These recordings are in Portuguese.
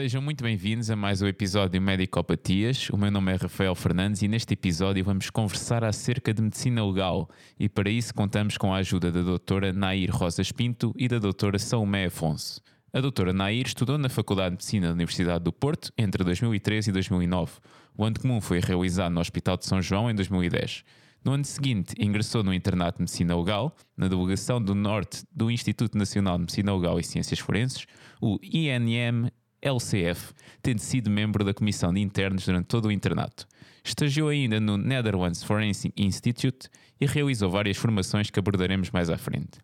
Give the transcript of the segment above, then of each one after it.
Sejam muito bem-vindos a mais um episódio Medicopatias. O meu nome é Rafael Fernandes e neste episódio vamos conversar acerca de medicina legal e para isso contamos com a ajuda da doutora Nair Rosas Pinto e da doutora Salomé Afonso. A doutora Nair estudou na Faculdade de Medicina da Universidade do Porto entre 2013 e 2009. O ano comum foi realizado no Hospital de São João em 2010. No ano seguinte, ingressou no Internato de Medicina Legal, na Delegação do Norte do Instituto Nacional de Medicina Legal e Ciências Forenses, o INM LCF, tendo sido membro da Comissão de Internos durante todo o internato. Estagiou ainda no Netherlands Forensic Institute e realizou várias formações que abordaremos mais à frente.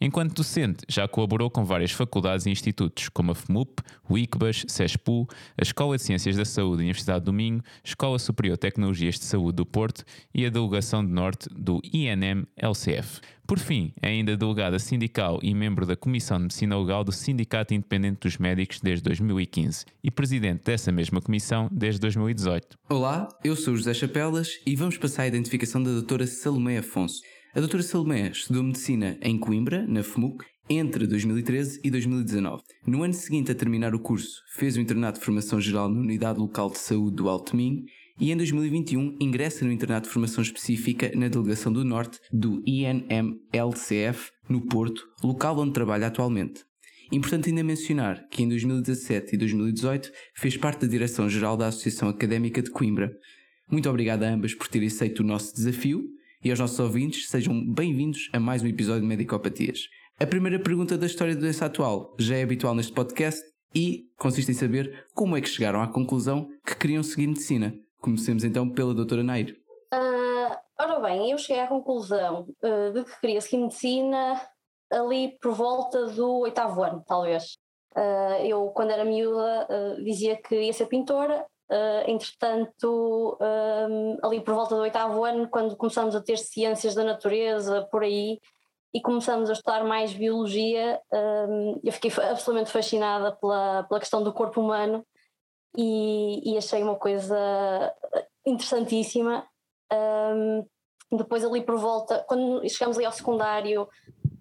Enquanto docente, já colaborou com várias faculdades e institutos, como a FMUP, o ICBAS, CESPU, a Escola de Ciências da Saúde da Universidade do Minho, Escola Superior de Tecnologias de Saúde do Porto e a Delegação de Norte do INM-LCF. Por fim, é ainda delegada sindical e membro da Comissão de Medicina Legal do Sindicato Independente dos Médicos desde 2015 e presidente dessa mesma comissão desde 2018. Olá, eu sou José Chapelas e vamos passar a identificação da doutora Salomé Afonso. A doutora Salomé estudou medicina em Coimbra, na FMUC, entre 2013 e 2019. No ano seguinte a terminar o curso, fez o internato de formação geral na Unidade Local de Saúde do Alto Minho e em 2021 ingressa no internato de formação específica na Delegação do Norte do INM-LCF, no Porto, local onde trabalha atualmente. Importante ainda mencionar que em 2017 e 2018 fez parte da Direção-Geral da Associação Académica de Coimbra. Muito obrigado a ambas por terem aceito o nosso desafio e aos nossos ouvintes, sejam bem-vindos a mais um episódio de Medicopatias. A primeira pergunta da história da doença atual já é habitual neste podcast e consiste em saber como é que chegaram à conclusão que queriam seguir medicina. Comecemos então pela doutora Nair. Uh, ora bem, eu cheguei à conclusão uh, de que queria seguir medicina ali por volta do oitavo ano, talvez. Uh, eu, quando era miúda, dizia que ia ser pintora Uh, entretanto, um, ali por volta do oitavo ano, quando começamos a ter ciências da natureza por aí e começamos a estudar mais biologia, um, eu fiquei absolutamente fascinada pela, pela questão do corpo humano e, e achei uma coisa interessantíssima. Um, depois, ali por volta, quando chegamos ali ao secundário,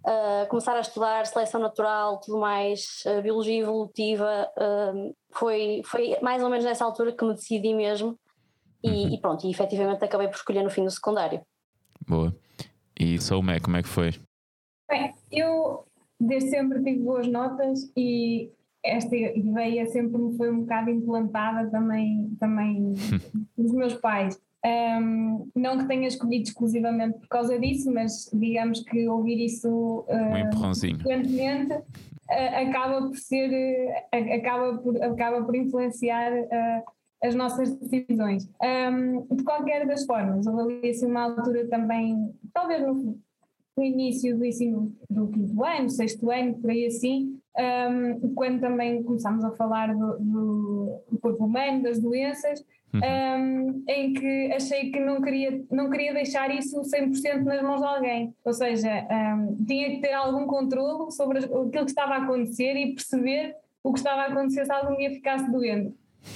uh, começar a estudar seleção natural, tudo mais, uh, biologia evolutiva, uh, foi, foi mais ou menos nessa altura que me decidi mesmo e, uhum. e, pronto, e efetivamente acabei por escolher no fim do secundário. Boa. E Salomé, como é que foi? Bem, eu desde sempre tive boas notas e esta ideia sempre me foi um bocado implantada também, também dos meus pais. Um, não que tenha escolhido exclusivamente por causa disso, mas digamos que ouvir isso uh, frequentemente uh, acaba por ser, uh, acaba, por, acaba por influenciar as nossas decisões. Um, de qualquer das formas, houve ali assim, uma altura também, talvez no, no início do ensino do quinto ano, sexto ano, por aí assim, um, quando também começámos a falar do, do corpo humano, das doenças, uhum. um, em que achei que não queria, não queria deixar isso 100% nas mãos de alguém. Ou seja, um, tinha que ter algum controle sobre aquilo que estava a acontecer e perceber o que estava a acontecer se algum dia ficasse doente.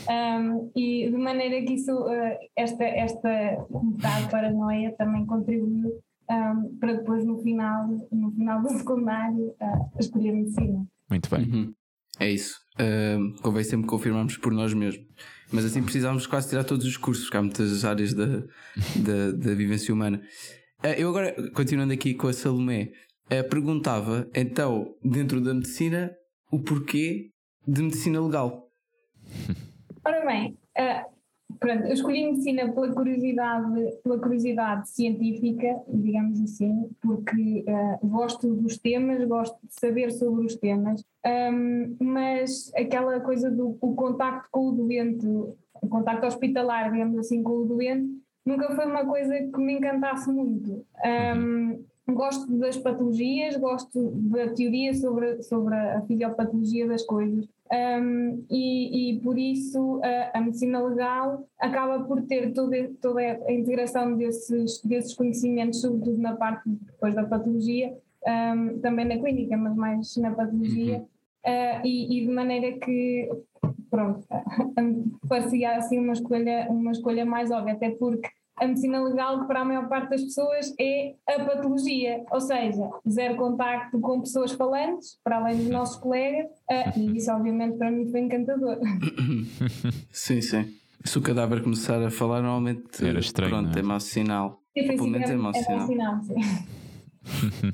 Um, e de maneira que isso, uh, esta, esta bocado paranoia também contribuiu um, para depois no final, no final do secundário uh, escolher medicina. Muito bem. Uhum. É isso. Uh, convém sempre confirmarmos por nós mesmos. Mas assim precisávamos quase tirar todos os cursos, porque há muitas áreas da, da, da vivência humana. Uh, eu agora, continuando aqui com a Salomé, uh, perguntava então, dentro da medicina, o porquê de medicina legal. Ora bem, uh, Pronto, eu escolhi medicina pela curiosidade, pela curiosidade científica, digamos assim, porque uh, gosto dos temas, gosto de saber sobre os temas, um, mas aquela coisa do o contacto com o doente, o contacto hospitalar, digamos assim, com o doente, nunca foi uma coisa que me encantasse muito. Um, gosto das patologias, gosto da teoria sobre, sobre a fisiopatologia das coisas. Um, e, e, por isso a, a, medicina legal acaba por ter toda, toda a integração desses, desses conhecimentos, sobretudo na parte depois da patologia, um, também na clínica, mas mais na patologia, uh, e, e, de maneira que, pronto, parecia assim uma escolha, uma escolha mais óbvia, até porque a medicina legal, que para a maior parte das pessoas é a patologia, ou seja, zero contacto com pessoas falantes, para além dos nossos colegas, uh, e isso obviamente para mim foi encantador. Sim, sim. Se o cadáver começar a falar, normalmente Era estranho, pronto, é? é mau sinal. Pelo menos é mau é sinal. mau sinal, sim.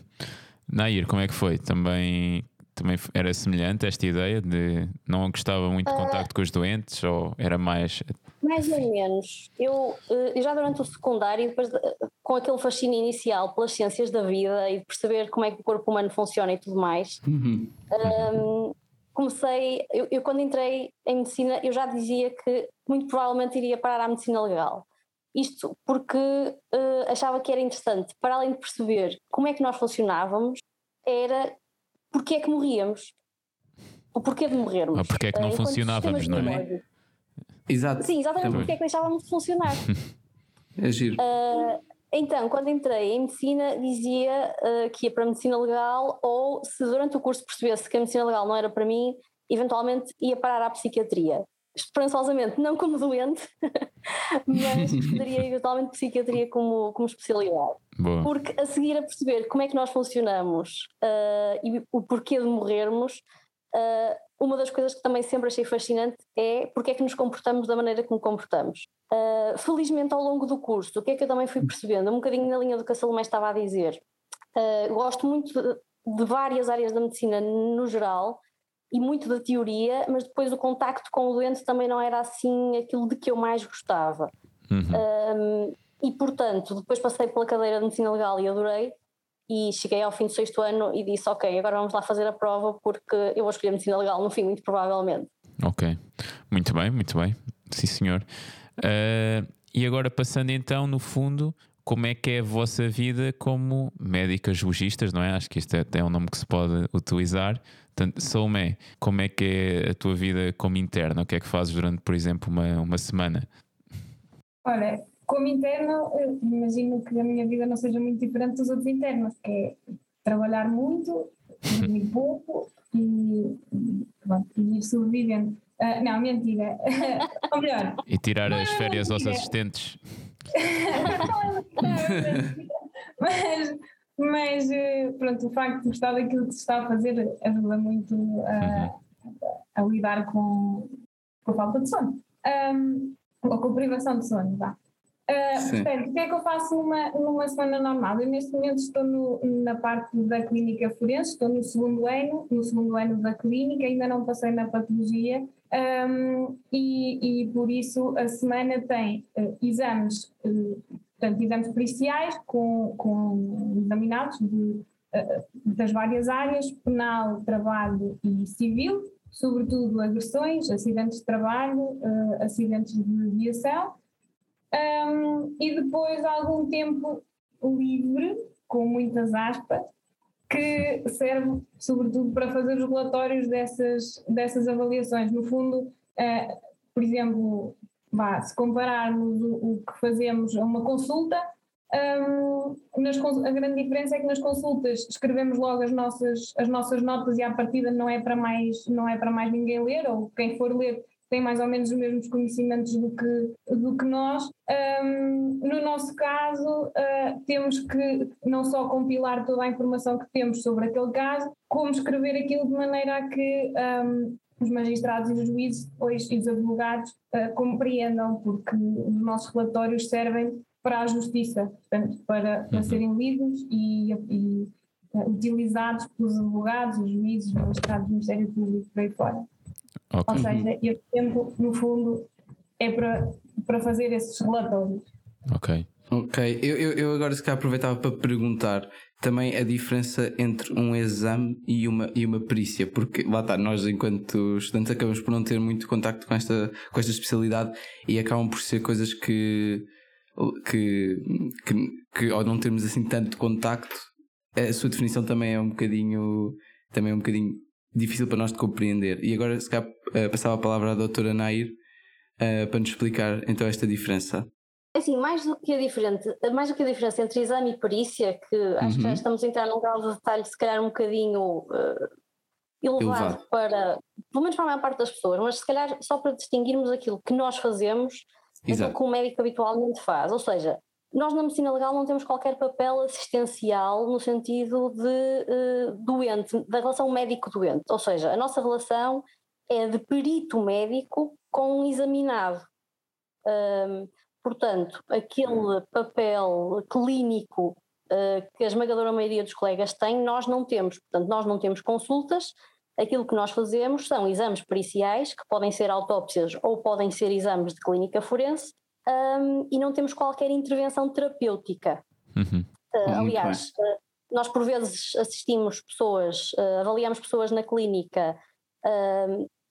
Nair, como é que foi? Também, também era semelhante esta ideia de não gostava muito de contacto com os doentes ou era mais. Mais ou menos. Eu, eh, eu já durante o secundário, depois de- com aquele fascínio inicial pelas ciências da vida e de perceber como é que o corpo humano funciona e tudo mais, Uhum. hum, comecei. Eu, eu quando entrei em medicina, eu já dizia que muito provavelmente iria parar à medicina legal. Isto porque eh, achava que era interessante, para além de perceber como é que nós funcionávamos, era porque é que morríamos. O porquê de morrermos. Ou porque é que não Eh, enquanto funcionávamos, não é? Exato. Sim, exatamente porque é que deixávamos de funcionar. É giro. Ah, então, quando entrei em medicina, dizia ah, que ia para a medicina legal, ou se durante o curso percebesse que a medicina legal não era para mim, eventualmente ia parar à psiquiatria. Esperançosamente, não como doente, mas estudaria eventualmente psiquiatria como, como especialidade. Boa. Porque a seguir a perceber como é que nós funcionamos ah, e o porquê de morrermos, ah, uma das coisas que também sempre achei fascinante é porque é que nos comportamos da maneira que nos comportamos. Ah, felizmente, ao longo do curso, o que é que eu também fui percebendo, um bocadinho na linha do que a Salomé estava a dizer, gosto muito de, de várias áreas da medicina no geral e muito da teoria, mas depois o contacto com o doente também não era assim aquilo de que eu mais gostava. Uhum. Um, e portanto, depois passei pela cadeira de medicina legal e adorei. E cheguei ao fim do sexto ano e disse: Ok, agora vamos lá fazer a prova porque eu vou escolher medicina legal no fim, muito provavelmente. Ok. Muito bem, muito bem. Sim, senhor. Ah, e agora passando então, no fundo, como é que é a vossa vida como médicas logistas, não é? Acho que isto é até um nome que se pode utilizar. Portanto, Salomé, como é que é a tua vida como interna? O que é que fazes durante, por exemplo, uma, uma semana? Olha, como interno, eu imagino que a minha vida não seja muito diferente dos outros internos, que é trabalhar muito, dormir pouco e, e, e ir sobrevivendo. Ah, não, mentira. Ou melhor, E tirar as Não, férias aos assistentes? mas, mas pronto, o facto de gostar daquilo que se está a fazer ajuda muito a, a lidar com, com a falta de sono. Ahm, ou com a privação de sono, vá. Ah, portanto, o que é que eu faço numa, numa semana normal? Eu neste momento estou no- na parte da clínica forense, estou no segundo ano, no segundo ano da clínica, ainda não passei na patologia um, e, e por isso a semana tem eh, exames, eh, portanto, exames periciais com, com examinados de, das várias áreas, penal, trabalho e civil, sobretudo agressões, acidentes de trabalho, acidentes de viação. Um, e depois algum tempo livre, com muitas aspas, que serve sobretudo para fazer os relatórios dessas, dessas avaliações. No fundo, eh, por exemplo, vá, se compararmos o, o que fazemos a uma consulta, hum, nas a grande diferença é que nas consultas escrevemos logo as nossas, as nossas notas e à partida não é para mais, não é para mais ninguém ler, ou quem for ler tem mais ou menos os mesmos conhecimentos do que, do que nós. Hum, no nosso caso, ah, temos que não só compilar toda a informação que temos sobre aquele caso, como escrever aquilo de maneira a que hum, os magistrados e os juízes depois, e os advogados ah, compreendam, porque os nossos relatórios servem para a justiça, portanto, para, para serem lidos e, e, ah, utilizados pelos advogados, os juízes, os magistrados do Ministério Público, por aí fora. Ok. Ou seja, esse tempo, no fundo, é para, para fazer esses relatórios. Ok. Ok, eu, eu, eu agora se calhar aproveitava para perguntar também a diferença entre um exame e uma, e uma perícia, porque lá está, nós enquanto estudantes acabamos por não ter muito contacto com esta, com esta especialidade e acabam por ser coisas que, que, que, que ao não termos assim tanto contacto, a sua definição também é um bocadinho, também é um bocadinho difícil para nós de compreender. E agora se calhar eh, passava a palavra à doutora Nair eh, para nos explicar então esta diferença. Assim, mais do que a diferente, mais do que a diferença entre exame e perícia, que acho que já Uhum. estamos a entrar num grau de detalhe se calhar um bocadinho eh, elevado, Elevado. para, pelo menos para a maior parte das pessoas, mas se calhar só para distinguirmos aquilo que nós fazemos aquilo que o médico habitualmente faz. Ou seja, nós na medicina legal não temos qualquer papel assistencial no sentido de uh, doente, da relação médico-doente. Ou seja, a nossa relação é de perito médico com um examinado. Um, portanto, aquele papel clínico uh, que a esmagadora maioria dos colegas tem, nós não temos. Portanto, nós não temos consultas. Aquilo que nós fazemos são exames periciais, que podem ser autópsias ou podem ser exames de clínica forense, um, e não temos qualquer intervenção terapêutica. Uhum. Uh, aliás, uh, nós por vezes assistimos pessoas, uh, avaliamos pessoas na clínica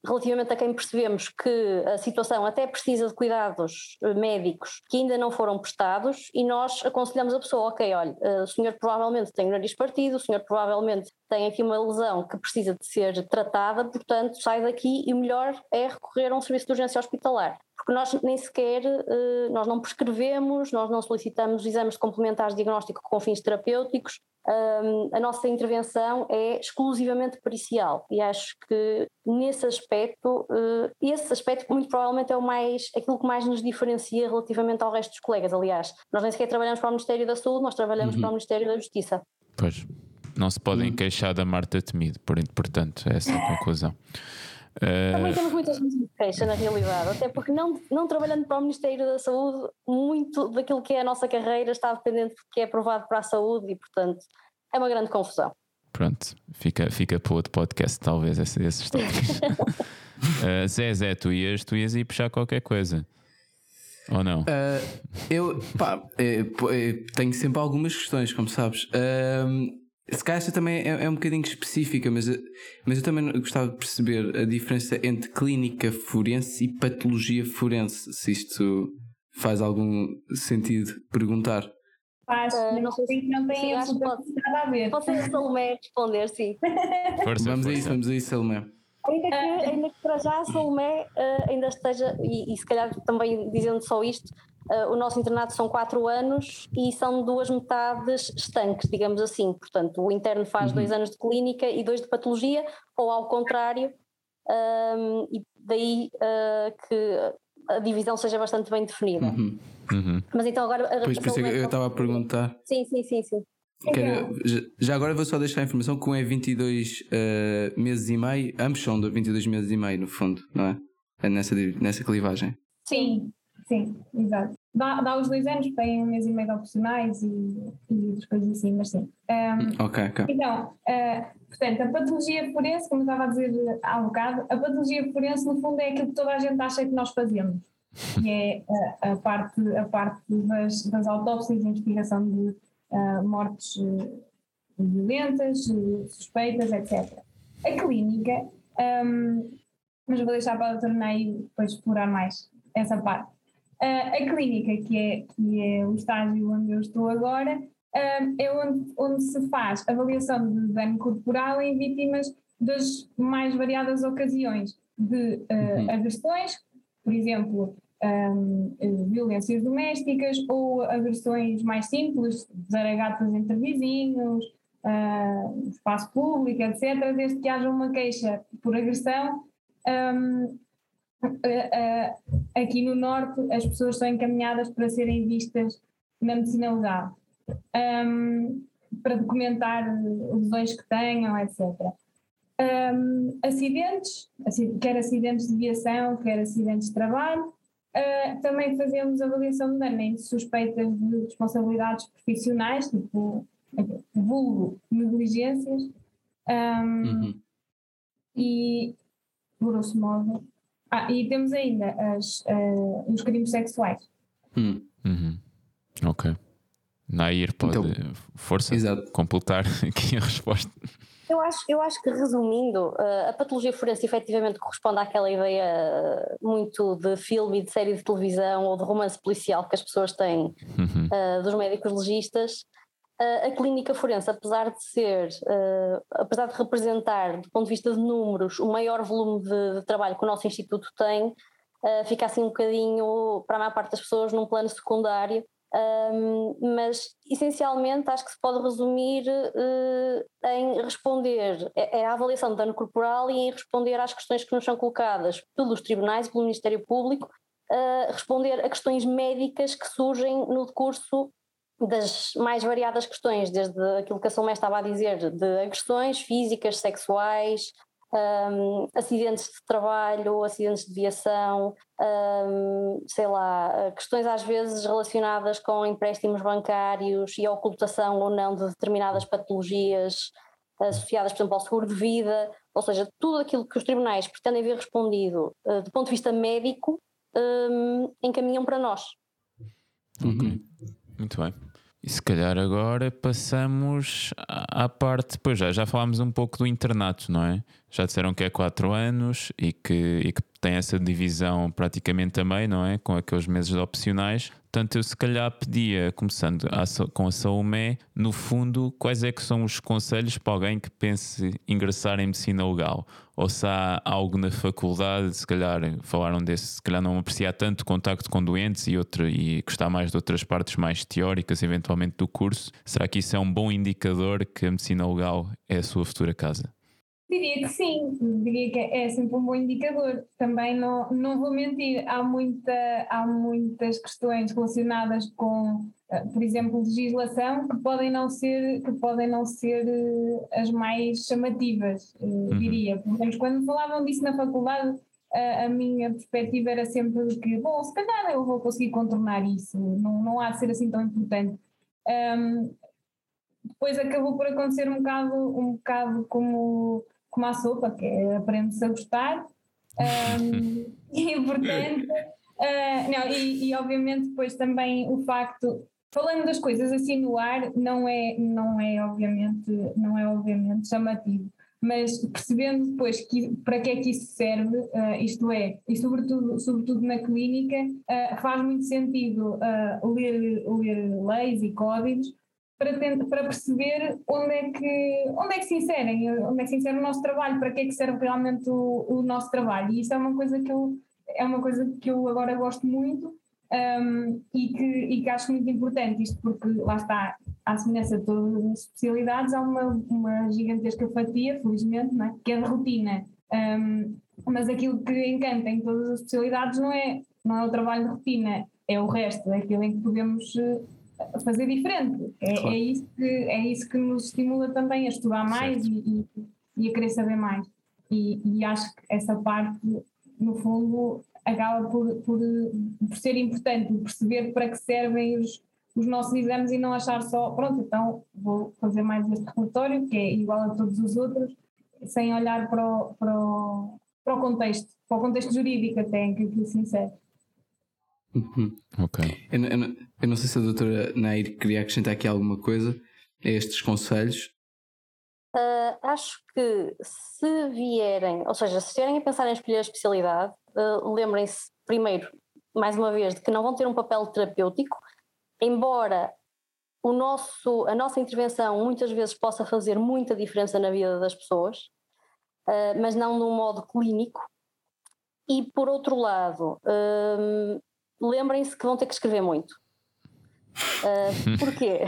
relativamente a quem percebemos que a situação até precisa de cuidados médicos que ainda não foram prestados e nós aconselhamos a pessoa, ok, olha, o senhor provavelmente tem o nariz partido, o senhor provavelmente tem aqui uma lesão que precisa de ser tratada, portanto sai daqui e o melhor é recorrer a um serviço de urgência hospitalar. Porque nós nem sequer, eh, nós não prescrevemos, nós não solicitamos exames complementares de diagnóstico com fins terapêuticos, a nossa intervenção é exclusivamente pericial e acho que nesse aspecto, uh, esse aspecto muito provavelmente é o mais, aquilo que mais nos diferencia relativamente ao resto dos colegas. Aliás, nós nem sequer trabalhamos para o Ministério da Saúde, nós trabalhamos uhum. para o Ministério da Justiça. Pois, não se podem uhum. queixar da Marta Temido, portanto, é essa a conclusão. Também temos muitas queixas na realidade, até porque não, não trabalhando para o Ministério da Saúde, muito daquilo que é a nossa carreira está dependente do que é aprovado para a saúde e, portanto, é uma grande confusão. Pronto, fica, fica para outro podcast, talvez, esses, esses tópicos. uh, Zé, Zé, tu ias, tu ias ir puxar qualquer coisa. Ou não? Uh, eu pá, é, é, tenho sempre algumas questões, como sabes. Uh, se calhar esta também é, é, um bocadinho específica, mas, mas eu também gostava de perceber a diferença entre clínica forense e patologia forense, se isto faz algum sentido perguntar. Faz, uh, não, sei se não tem sim, absolutamente nada a ver. Pode ser a Salomé responder, sim. Força, vamos força. a isso, vamos a isso, Salomé. Ainda que, ainda que para já a Salomé uh, ainda esteja, e, e se calhar também dizendo só isto, Uh, o nosso internato são quatro anos e são duas metades estanques, digamos assim. Portanto, o interno faz uhum. dois anos de clínica e dois de patologia, ou ao contrário, um, e daí uh, que a divisão seja bastante bem definida. Uhum. Uhum. Mas então agora. Pois, por isso é eu estava a perguntar. Sim, sim, sim, sim. Era, já agora vou só deixar a informação que um é 22 uh, meses e meio, ambos são de 22 meses e meio, no fundo, não é? é nessa, nessa clivagem. Sim, Sim, exato. Dá, dá os dois anos, tem um mês e meio de opcionais e, e outras coisas assim, mas sim. Um, ok, ok. Então, uh, portanto, a patologia forense, como eu estava a dizer há um bocado, a patologia forense no fundo é aquilo que toda a gente acha que nós fazemos. Que é a, a parte, a parte das, das autópsias e investigação de uh, mortes uh, violentas, suspeitas, etc. A clínica, um, mas vou deixar para a doutora Ney depois explorar mais essa parte. Uh, a clínica, que é, que é o estágio onde eu estou agora, uh, é onde, onde se faz avaliação de dano corporal em vítimas das mais variadas ocasiões de uh, uhum. agressões, por exemplo, um, violências domésticas ou agressões mais simples, zaragatas entre vizinhos, uh, espaço público, etc., desde que haja uma queixa por agressão. Um, aqui no Norte as pessoas são encaminhadas para serem vistas na medicina legal, um, para documentar lesões que tenham, etc. Um, acidentes, quer acidentes de viação, quer acidentes de trabalho. Uh, também fazemos avaliação de dano em suspeitas de responsabilidades profissionais, tipo vulgo negligências. Um, uhum. E, grosso modo, ah, e temos ainda as, uh, os crimes sexuais. Hum. Uhum. Ok. Nair pode, então, força, exato. completar aqui a resposta. Eu acho, eu acho que, resumindo, uh, a patologia forense efetivamente corresponde àquela ideia muito de filme e de série de televisão ou de romance policial que as pessoas têm uhum. uh, dos médicos legistas a clínica forense, apesar de ser, uh, apesar de representar, do ponto de vista de números, o maior volume de, de trabalho que o nosso instituto tem, uh, fica assim um bocadinho, para a maior parte das pessoas, num plano secundário. Um, mas essencialmente acho que se pode resumir uh, em responder é, é, a avaliação de dano corporal e em responder às questões que nos são colocadas pelos tribunais e pelo Ministério Público responder a questões médicas que surgem no decurso das mais variadas questões, desde aquilo que a Salomé estava a dizer, de agressões físicas, sexuais, um, acidentes de trabalho, acidentes de viação, um, sei lá, questões às vezes relacionadas com empréstimos bancários e a ocultação ou não de determinadas patologias associadas, por exemplo, ao seguro de vida, ou seja, tudo aquilo que os tribunais pretendem ver respondido uh, do ponto de vista médico um, encaminham para nós. Ok, muito bem. E se calhar agora passamos à parte, pois já, já falámos um pouco do internato, não é? Já disseram que é 4 anos e que, e que tem essa divisão praticamente também, não é? Com aqueles meses opcionais. Portanto, eu se calhar pedia, começando a, com a Saumé, no fundo, quais é que são os conselhos para alguém que pense ingressar em medicina legal? Ou se há algo na faculdade, se calhar falaram desse, se calhar não apreciar tanto contacto com doentes e, outra, e gostar mais de outras partes mais teóricas, eventualmente, do curso. Será que isso é um bom indicador que a medicina legal é a sua futura casa? Diria que sim, diria que é sempre um bom indicador. Também não, não vou mentir, há, muita, há muitas questões relacionadas com, eh, por exemplo, legislação que podem não ser, que podem não ser eh, as mais chamativas, eh, uhum. diria. Pelo menos quando falavam disso na faculdade, a, a, minha perspectiva era sempre que, bom, se calhar eu vou conseguir contornar isso, não, não há de ser assim tão importante. Um, depois acabou por acontecer um bocado, um bocado como como a sopa, que é aprende-se a gostar. Um, e portanto, uh, não, e, e, obviamente depois também o facto, falando das coisas assim no ar, não é, não é obviamente, não é obviamente chamativo, mas percebendo depois que, para que é que isso serve, uh, isto é, e sobretudo, sobretudo na clínica, uh, faz muito sentido ler, ler leis e códigos para, tentar, para perceber onde é, que, onde é que se inserem, onde é que se insere o nosso trabalho, para que é que serve realmente o, o nosso trabalho. E isso é uma coisa que eu, é uma coisa que eu agora gosto muito um, e, que, e que acho muito importante, isto porque lá está, à semelhança de todas as especialidades, há uma, uma gigantesca fatia, felizmente, é? que é de rotina. Um, mas aquilo que encanta em todas as especialidades não é, não é o trabalho de rotina, é o resto, é aquilo em que podemos eh, fazer diferente. É, claro. é, isso que, é isso que nos estimula também a estudar mais e, e, e, a querer saber mais. E, e, acho que essa parte, no fundo, acaba por, por, por ser importante, perceber para que servem os, os nossos exames e não achar só, pronto, então vou fazer mais este relatório, que é igual a todos os outros, sem olhar para o, para o, para o contexto, para o contexto jurídico até em que aquilo se insere. Uhum. Ok. Eu, eu, eu, não sei se a doutora Nair queria acrescentar aqui alguma coisa a estes conselhos. Uh, acho que se vierem, ou seja, se vierem a pensar em escolher a especialidade, uh, lembrem-se primeiro, mais uma vez, de que não vão ter um papel terapêutico, embora o nosso, a nossa intervenção muitas vezes possa fazer muita diferença na vida das pessoas, uh, mas não num modo clínico. E por outro lado, lembrem-se que vão ter que escrever muito. Uh, porquê?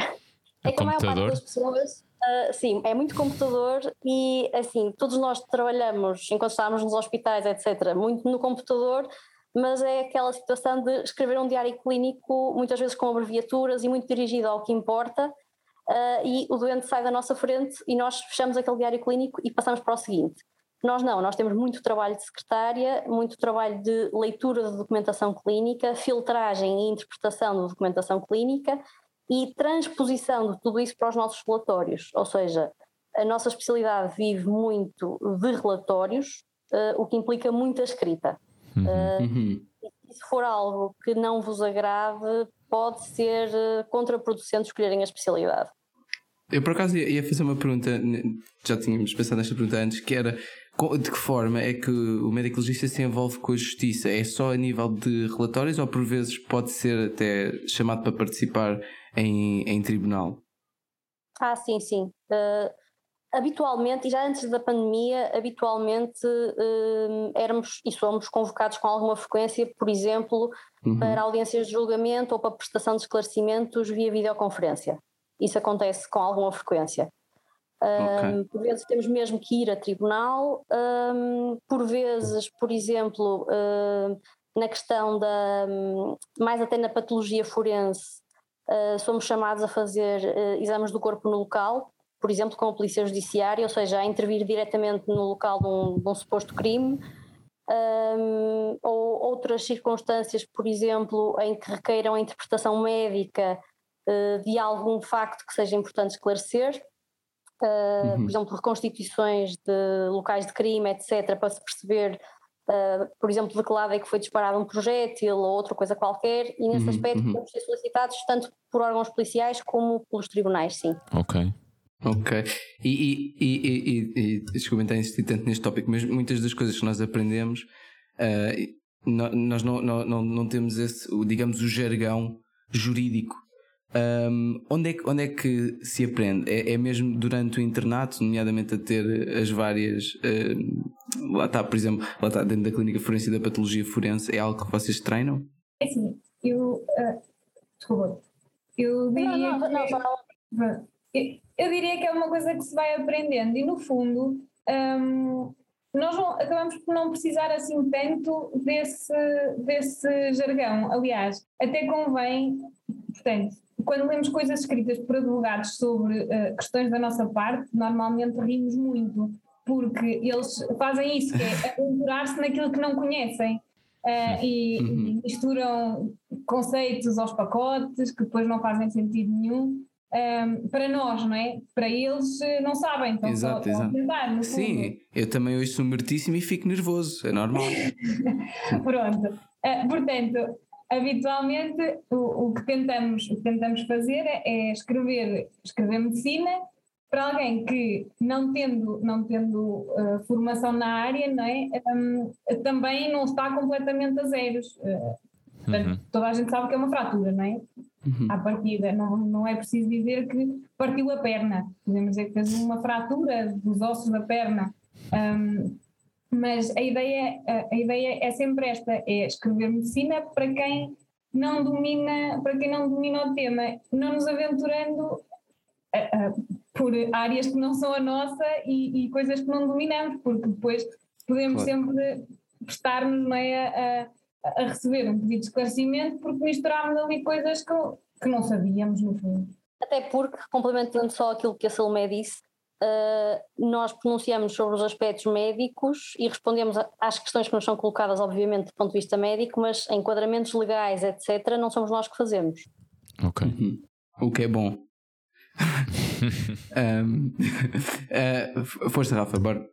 É, que a maior parte das pessoas. Uh, sim, é muito computador e assim, todos nós trabalhamos enquanto estávamos nos hospitais, etc., muito no computador, mas é aquela situação de escrever um diário clínico, muitas vezes com abreviaturas e muito dirigido ao que importa, uh, e o doente sai da nossa frente e nós fechamos aquele diário clínico e passamos para o seguinte. Nós não, nós temos muito trabalho de secretária, muito trabalho de leitura de documentação clínica, filtragem e interpretação de documentação clínica e transposição de tudo isso para os nossos relatórios. Ou seja, a nossa especialidade vive muito de relatórios, uh, o que implica muita escrita. Uhum. Uh, e se for algo que não vos agrade, pode ser uh, contraproducente escolherem a especialidade. Eu por acaso ia fazer uma pergunta, já tínhamos pensado nesta pergunta antes, que era de que forma é que o médico legista se envolve com a justiça? É só a nível de relatórios ou por vezes pode ser até chamado para participar em, em tribunal? Ah, sim, sim. Uh, habitualmente, e já antes da pandemia, habitualmente uh, éramos e somos convocados com alguma frequência, por exemplo, uhum. para audiências de julgamento ou para prestação de esclarecimentos via videoconferência. Isso acontece com alguma frequência. Okay. Um, por vezes temos mesmo que ir a tribunal, um, por vezes, por exemplo, um, na questão da, hum, mais até na patologia forense, uh, somos chamados a fazer uh, exames do corpo no local, por exemplo, com a polícia judiciária, ou seja, a intervir diretamente no local de um, de um suposto crime, ou outras circunstâncias, por exemplo, em que requeiram a interpretação médica uh, de algum facto que seja importante esclarecer. Uh, uhum. Por exemplo, reconstituições de locais de crime, etc., para se perceber Uh, por exemplo, de que lado é que foi disparado um projétil ou outra coisa qualquer, e nesse uhum, aspecto uhum. podemos ser solicitados tanto por órgãos policiais como pelos tribunais, sim. Ok. Ok. E, e, e, e, e desculpem estar a insistir tanto neste tópico, mas muitas das coisas que nós aprendemos, uh, nós não, não, não, não temos esse, digamos, o jargão jurídico um, onde, é que, onde é que se aprende? É, é, mesmo durante o internato, nomeadamente a ter as várias. Uh, lá está, por exemplo, lá está dentro da clínica forense e da patologia forense, é algo que vocês treinam? É assim, eu. Uh, desculpa. Eu diria. Não, não, não, não. Eu, eu, diria que é uma coisa que se vai aprendendo e, no fundo. Um, nós não, acabamos por não precisar assim tanto desse, desse jargão. Aliás, até convém, portanto, quando lemos coisas escritas por advogados sobre uh, questões da nossa parte, normalmente rimos muito, porque eles fazem isso, que é aventurar-se naquilo que não conhecem. Uh, e, uhum. misturam conceitos aos pacotes que depois não fazem sentido nenhum. Um, ehm, para nós, não é? Para eles eh, não sabem, então exato, só, exato. Tentar, Sim, eu também hoje sou muitíssimo e fico nervoso, é normal. Pronto, uh, portanto, habitualmente o, o, que tentamos, o que tentamos fazer é escrever, escrever medicina para alguém que não tendo, não tendo uh, formação na área, não é? Um, também não está completamente a zeros. Uh, portanto, uhum. toda a gente sabe que é uma fratura, não é? Uhum. À partida, não, não é preciso dizer que partiu a perna, podemos dizer que fez uma fratura dos ossos da perna. Um, mas a ideia, a, a ideia é sempre esta, é escrever medicina para quem não domina, para quem não domina o tema, não nos aventurando uh, por áreas que não são a nossa e, e, coisas que não dominamos, porque depois podemos claro. sempre prestar-nos é, a, a, receber um pedido de esclarecimento porque misturámos ali coisas que, que não sabíamos no fundo. Até porque, complementando só aquilo que a Salomé disse, nós pronunciamos sobre os aspectos médicos e respondemos às questões que nos são colocadas, obviamente, do ponto de vista médico, mas enquadramentos legais, etc., não somos nós que fazemos. Ok. Uhum. O que é bom. um, uh, força, Rafa, bora.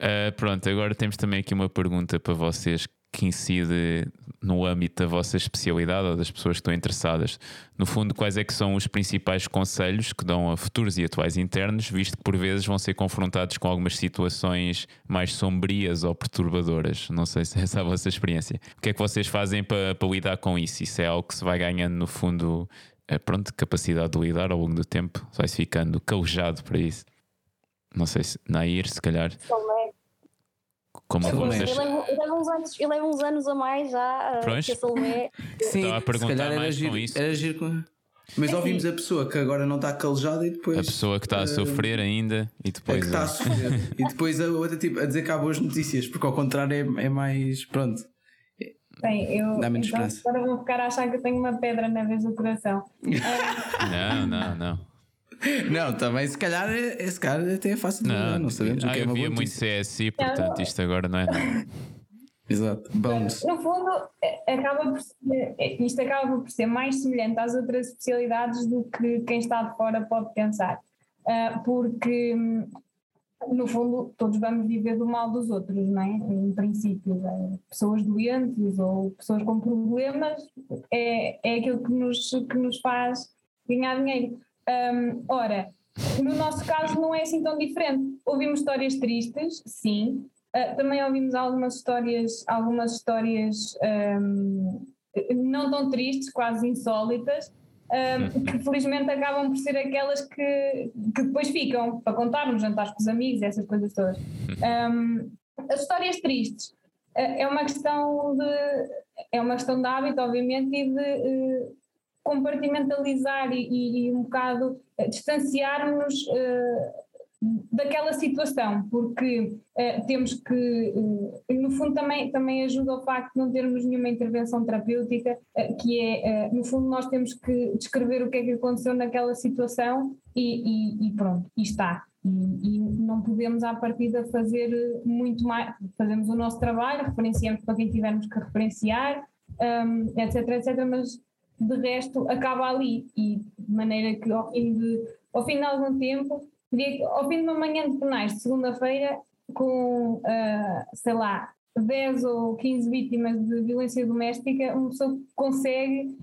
Uh, pronto, agora temos também aqui uma pergunta para vocês que incide no âmbito da vossa especialidade ou das pessoas que estão interessadas. No fundo, quais é que são os principais conselhos que dão a futuros e atuais internos, visto que por vezes vão ser confrontados com algumas situações mais sombrias ou perturbadoras? Não sei se essa é a vossa experiência. O que é que vocês fazem para, para lidar com isso? Isso é algo que se vai ganhando, no fundo, é, pronto, capacidade de lidar ao longo do tempo, vai-se ficando calejado para isso. Não sei se Nair, se calhar. Como Sim, vocês... Ele leva, uns anos, ele leva uns anos a mais já uh, que a Salomé. Sim, Estava a perguntar mais giro, com isso. Era giro com... Mas é ouvimos a pessoa que agora não está calejada e depois. A pessoa que está a eh, sofrer ainda e depois. É que está a sofrer. e depois a outra tipo, a dizer que há boas notícias, porque ao contrário é, é mais. Pronto. Bem, eu Dá menos então, agora vou ficar a achar que eu tenho uma pedra na vez do coração. não, não, não. Não, também se calhar, é, se calhar até é fácil de não, não sabemos ah, o que é uma havia muito CSI, portanto isto agora não é nada. Exato, bones. No fundo, é, acaba por ser, é, isto acaba por ser mais semelhante às outras especialidades do que quem está de fora pode pensar. Uh, porque, no fundo, todos vamos viver do mal dos outros, não é? Em princípio, é, pessoas doentes ou pessoas com problemas é, é aquilo que nos, que nos faz ganhar dinheiro. Um, ora, no nosso caso não é assim tão diferente. Ouvimos histórias tristes, sim. Uh, também ouvimos algumas histórias, algumas histórias um, não tão tristes, quase insólitas, um, que felizmente acabam por ser aquelas que, que depois ficam para contar nos jantares com os amigos, essas coisas todas. as histórias tristes uh, é uma questão de é uma questão de hábito, obviamente, e de uh, compartimentalizar e, e, um bocado uh, distanciar-nos uh, daquela situação, porque uh, temos que, no fundo, também, também ajuda o facto de não termos nenhuma intervenção terapêutica, que é, no fundo, nós temos que descrever o que é que aconteceu naquela situação e, e, e pronto, e está. E, e, não podemos, à partida, fazer muito mais. Fazemos o nosso trabalho, referenciamos para quem tivermos que referenciar, um, etc, etc, mas de resto acaba ali e de maneira que ao fim de, ao fim de algum tempo, ao fim de uma manhã de penais de segunda-feira, com, uh, sei lá, 10 ou 15 vítimas de violência doméstica, uma pessoa consegue,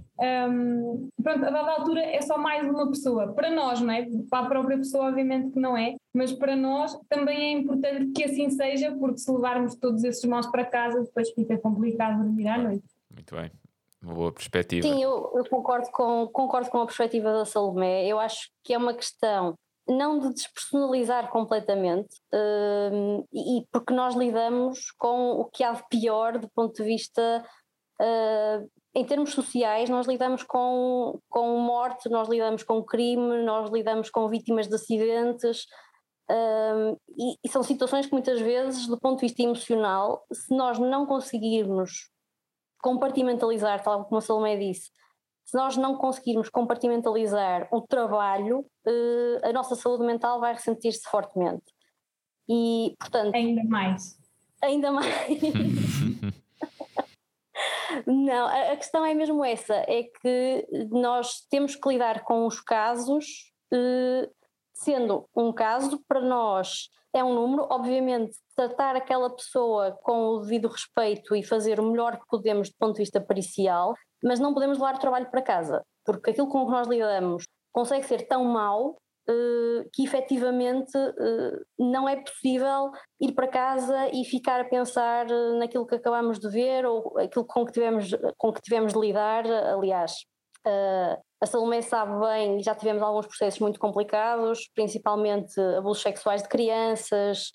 um, pronto, a dada altura é só mais uma pessoa. Para nós, não é? Para a própria pessoa, obviamente que não é, mas para nós também é importante que assim seja, porque se levarmos todos esses maus para casa, depois fica complicado dormir à noite. Muito bem. Uma boa perspectiva. Sim, eu, eu, concordo, com, concordo com a perspectiva da Salomé. Eu acho que é uma questão não de despersonalizar completamente, uh, e porque nós lidamos com o que há de pior do ponto de vista. Uh, em termos sociais, nós lidamos com, com morte, nós lidamos com crime, nós lidamos com vítimas de acidentes, uh, e, e são situações que muitas vezes, do ponto de vista emocional, se nós não conseguirmos compartimentalizar, tal como a Salomé disse, se nós não conseguirmos compartimentalizar o trabalho, eh, a nossa saúde mental vai ressentir-se fortemente. E, portanto. Ainda mais. Ainda mais. não, a, questão é mesmo essa: é que nós temos que lidar com os casos, eh, sendo um caso, para nós é um número, obviamente, tratar aquela pessoa com o devido respeito e fazer o melhor que podemos do ponto de vista pericial, mas não podemos levar o trabalho para casa, porque aquilo com que nós lidamos consegue ser tão mau uh, que efetivamente uh, não é possível ir para casa e ficar a pensar uh, naquilo que acabamos de ver ou aquilo com que tivemos, com que tivemos de lidar. Aliás, a Salomé sabe bem, já tivemos alguns processos muito complicados, principalmente abusos sexuais de crianças,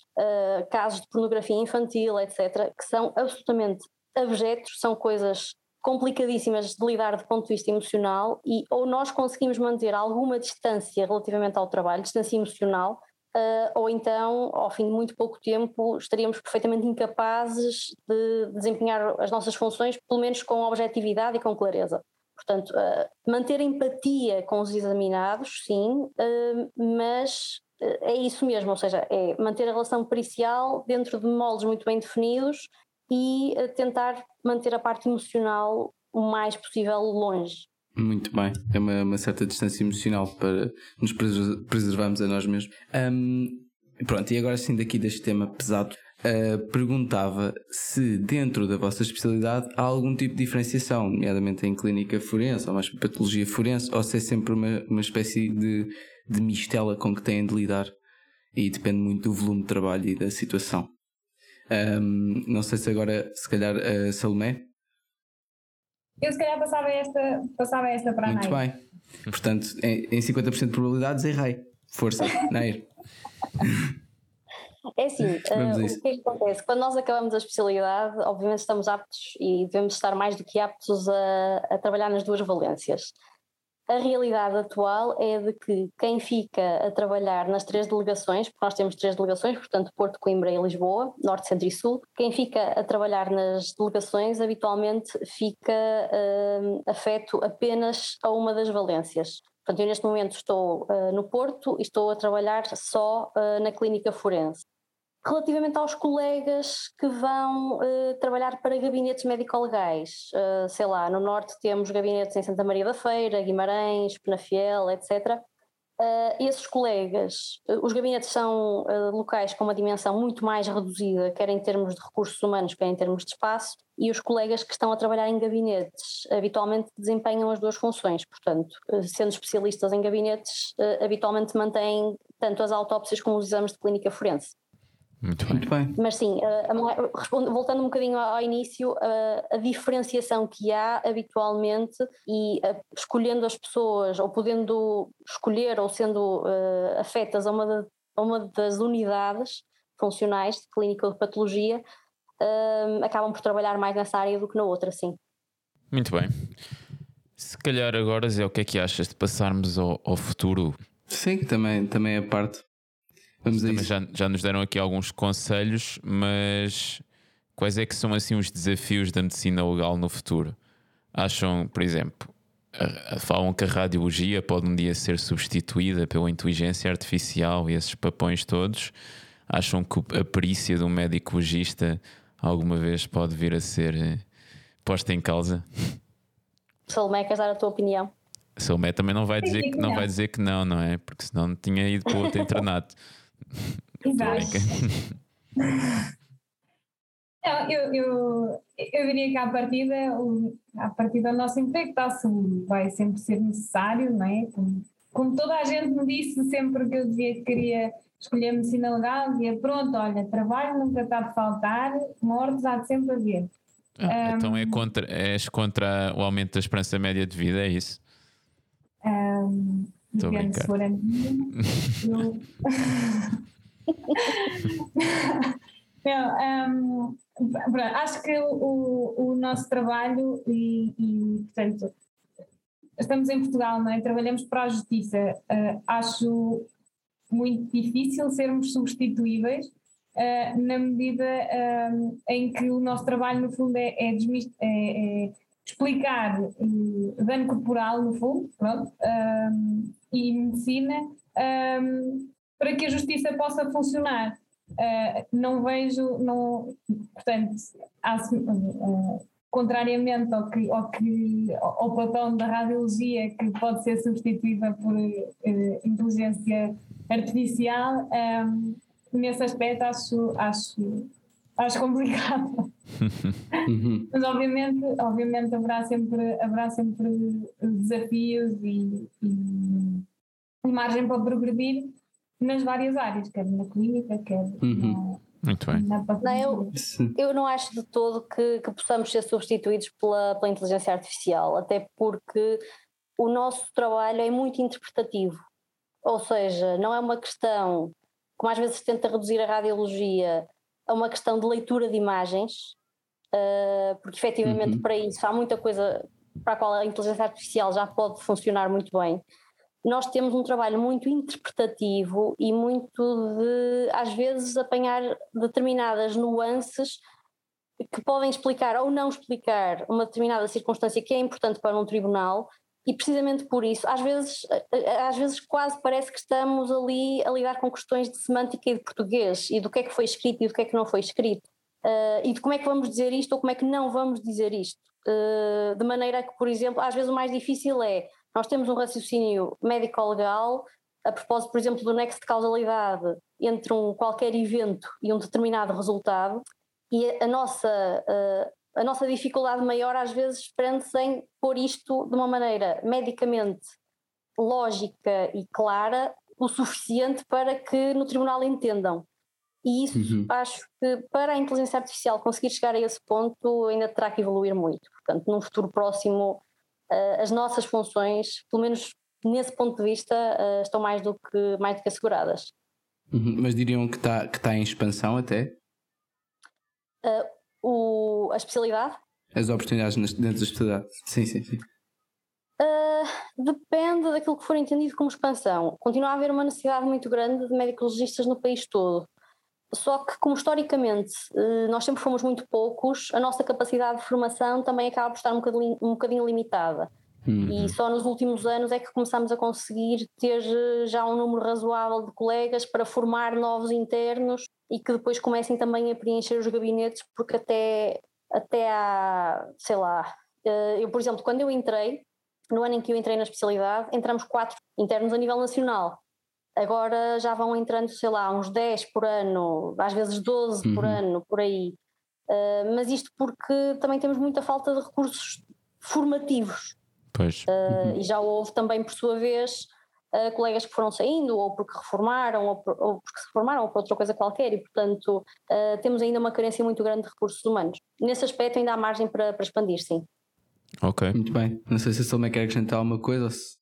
casos de pornografia infantil, etc., que são absolutamente abjetos, são coisas complicadíssimas de lidar do ponto de vista emocional e ou nós conseguimos manter alguma distância relativamente ao trabalho, distância emocional, uh, ou então, ao fim de muito pouco tempo, estaríamos perfeitamente incapazes de desempenhar as nossas funções, pelo menos com objetividade e com clareza. Portanto, uh, manter empatia com os examinados, sim, uh, mas é isso mesmo, ou seja, é manter a relação pericial dentro de moldes muito bem definidos e tentar manter a parte emocional o mais possível longe. Muito bem, é uma, uma certa distância emocional para nos preservarmos a nós mesmos. Um, pronto, e agora sim, daqui deste tema pesado, uh, perguntava se dentro da vossa especialidade há algum tipo de diferenciação, nomeadamente em clínica forense ou mais patologia forense, ou se é sempre uma, uma espécie de, de mistela com que têm de lidar e depende muito do volume de trabalho e da situação. Um, não sei se agora, se calhar, a Salomé. Eu se calhar passava esta, passava esta para Muito a Nair. bem. Portanto, em, em 50% de probabilidades, errei. Força, Nair. É assim, uh, o que é que acontece? Quando nós acabamos a especialidade, obviamente estamos aptos e devemos estar mais do que aptos a, a trabalhar nas duas valências. A realidade atual é de que quem fica a trabalhar nas três delegações, porque nós temos três delegações, portanto Porto, Coimbra e Lisboa, Norte, Centro e Sul, quem fica a trabalhar nas delegações habitualmente fica uh, afeto apenas a uma das valências. Portanto, eu neste momento estou uh, no Porto e estou a trabalhar só uh, na clínica forense. Relativamente aos colegas que vão uh, trabalhar para gabinetes médico-legais, uh, sei lá, no Norte temos gabinetes em Santa Maria da Feira, Guimarães, Penafiel, etc. Uh, eh, esses colegas, os gabinetes são locais com uma dimensão muito mais reduzida, quer em termos de recursos humanos, quer em termos de espaço, e os colegas que estão a trabalhar em gabinetes habitualmente desempenham as duas funções, portanto, sendo especialistas em gabinetes, habitualmente mantêm tanto as autópsias como os exames de clínica forense. Muito bem. Muito bem. Mas sim, uh, voltando um bocadinho ao início, uh, a diferenciação que há habitualmente e uh, escolhendo as pessoas, ou podendo escolher ou sendo afetas a uma, de, a uma das unidades funcionais de clínica ou de patologia, acabam por trabalhar mais nessa área do que na outra, sim. Muito bem. Se calhar agora, Zé, o que é que achas de passarmos ao, ao futuro? Sim, também, também é parte Vamos a isso. já, já nos deram aqui alguns conselhos, mas quais é que são assim os desafios da medicina legal no futuro? Acham, por exemplo, falam que a radiologia pode um dia ser substituída pela inteligência artificial e esses papões todos. Acham que a perícia de um médico legista alguma vez pode vir a ser eh, posta em causa? Salomé, queres dar a tua opinião? Salomé também não vai dizer que não não. vai dizer que não, não é? Porque senão não tinha ido para outro internato. Exato. Não, eu, eu, eu diria que à partida, o, à partida o nosso emprego está seguro, vai sempre ser necessário, não é? Como, como toda a gente me disse sempre que eu dizia que queria escolher medicina legal, dizia pronto, olha, trabalho nunca está de faltar, mortes há de sempre haver. Ah, então é contra, és contra o aumento da esperança média de vida, é isso? Um, Depende brincar. se for a eu- Não, um, pronto, acho que o, o nosso trabalho e, e, portanto, estamos em Portugal, não é? Trabalhamos para a justiça. Uh, acho muito difícil sermos substituíveis uh, na medida um, em que o nosso trabalho, no fundo, é, é, é- é explicar uh, dano corporal, no fundo, pronto, um, e medicina um, para que a justiça possa funcionar. Uh, não vejo, não, portanto, há, uh, contrariamente ao, que, ao, que, ao papel da radiologia, que pode ser substituída por uh, inteligência artificial, um, nesse aspecto acho, acho, acho complicado. Uhum. Mas obviamente, obviamente haverá sempre, haverá sempre desafios e, e margem para progredir nas várias áreas, quer na clínica, quer Uhum. Muito bem. na, na. Não, eu. Eu não acho de todo que, que possamos ser substituídos pela, pela inteligência artificial, até porque o nosso trabalho é muito interpretativo. Ou seja, não é uma questão, como às vezes se tenta reduzir a radiologia, a uma questão de leitura de imagens, uh, porque efetivamente Uhum. para isso há muita coisa para a qual a inteligência artificial já pode funcionar muito bem. Nós temos um trabalho muito interpretativo e muito de, às vezes, apanhar determinadas nuances que podem explicar ou não explicar uma determinada circunstância que é importante para um tribunal e precisamente por isso, às vezes, às vezes quase parece que estamos ali a lidar com questões de semântica e de português e do que é que foi escrito e do que é que não foi escrito uh, e de como é que vamos dizer isto ou como é que não vamos dizer isto. Uh, de maneira que, por exemplo, às vezes o mais difícil é nós temos um raciocínio médico-legal a propósito, por exemplo, do nexo de causalidade entre um qualquer evento e um determinado resultado e a nossa, uh, a nossa dificuldade maior às vezes prende-se em pôr isto de uma maneira medicamente lógica e clara o suficiente para que no tribunal entendam. E isso Uhum. acho que para a inteligência artificial conseguir chegar a esse ponto ainda terá que evoluir muito. Portanto, num futuro próximo, as nossas funções, pelo menos nesse ponto de vista, uh, estão mais do que, mais do que asseguradas. Uhum. Mas diriam que está que tá em expansão até? Uh, o, a especialidade? As oportunidades dentro da especialidade. Sim, sim, sim. Uh, depende daquilo que for entendido como expansão. Continua a haver uma necessidade muito grande de médicos legistas no país todo. Só que, como historicamente uh, nós sempre fomos muito poucos, a nossa capacidade de formação também acaba por estar um bocadinho, um bocadinho limitada. Uhum. E só nos últimos anos é que começamos a conseguir ter uh, já um número razoável de colegas para formar novos internos e que depois comecem também a preencher os gabinetes, porque até, até há, sei lá, uh, eu, por exemplo, quando eu entrei, no ano em que eu entrei na especialidade, entramos quatro internos a nível nacional. Agora já vão entrando, sei lá, uns 10 por ano, às vezes 12 por Uhum. ano, por aí. Uh, mas isto porque também temos muita falta de recursos formativos. Pois. Uh, E já houve também, por sua vez, uh, colegas que foram saindo, ou porque reformaram, ou, por- ou porque se reformaram, ou por outra coisa qualquer, e portanto uh, temos ainda uma carência muito grande de recursos humanos. Nesse aspecto ainda há margem para, para expandir, sim. Ok. Muito bem. Não sei se a Salomé quer acrescentar alguma coisa ou se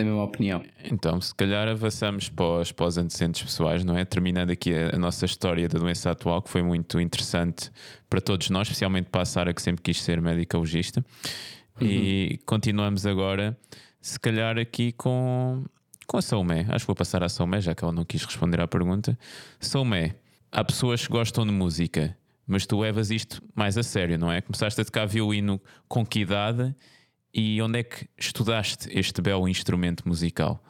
tem a mesma opinião. Então, se calhar avançamos para os, para os antecedentes pessoais, não é? Terminando aqui a, a nossa história da doença atual, que foi muito interessante para todos nós, especialmente para a Sara, que sempre quis ser médica legista. E continuamos agora, se calhar, aqui com, com a Salomé. Acho que vou passar à Salomé, já que ela não quis responder à pergunta. Salomé, há pessoas que gostam de música, mas tu levas isto mais a sério, não é? Começaste a tocar violino com que idade e onde é que estudaste este belo instrumento musical?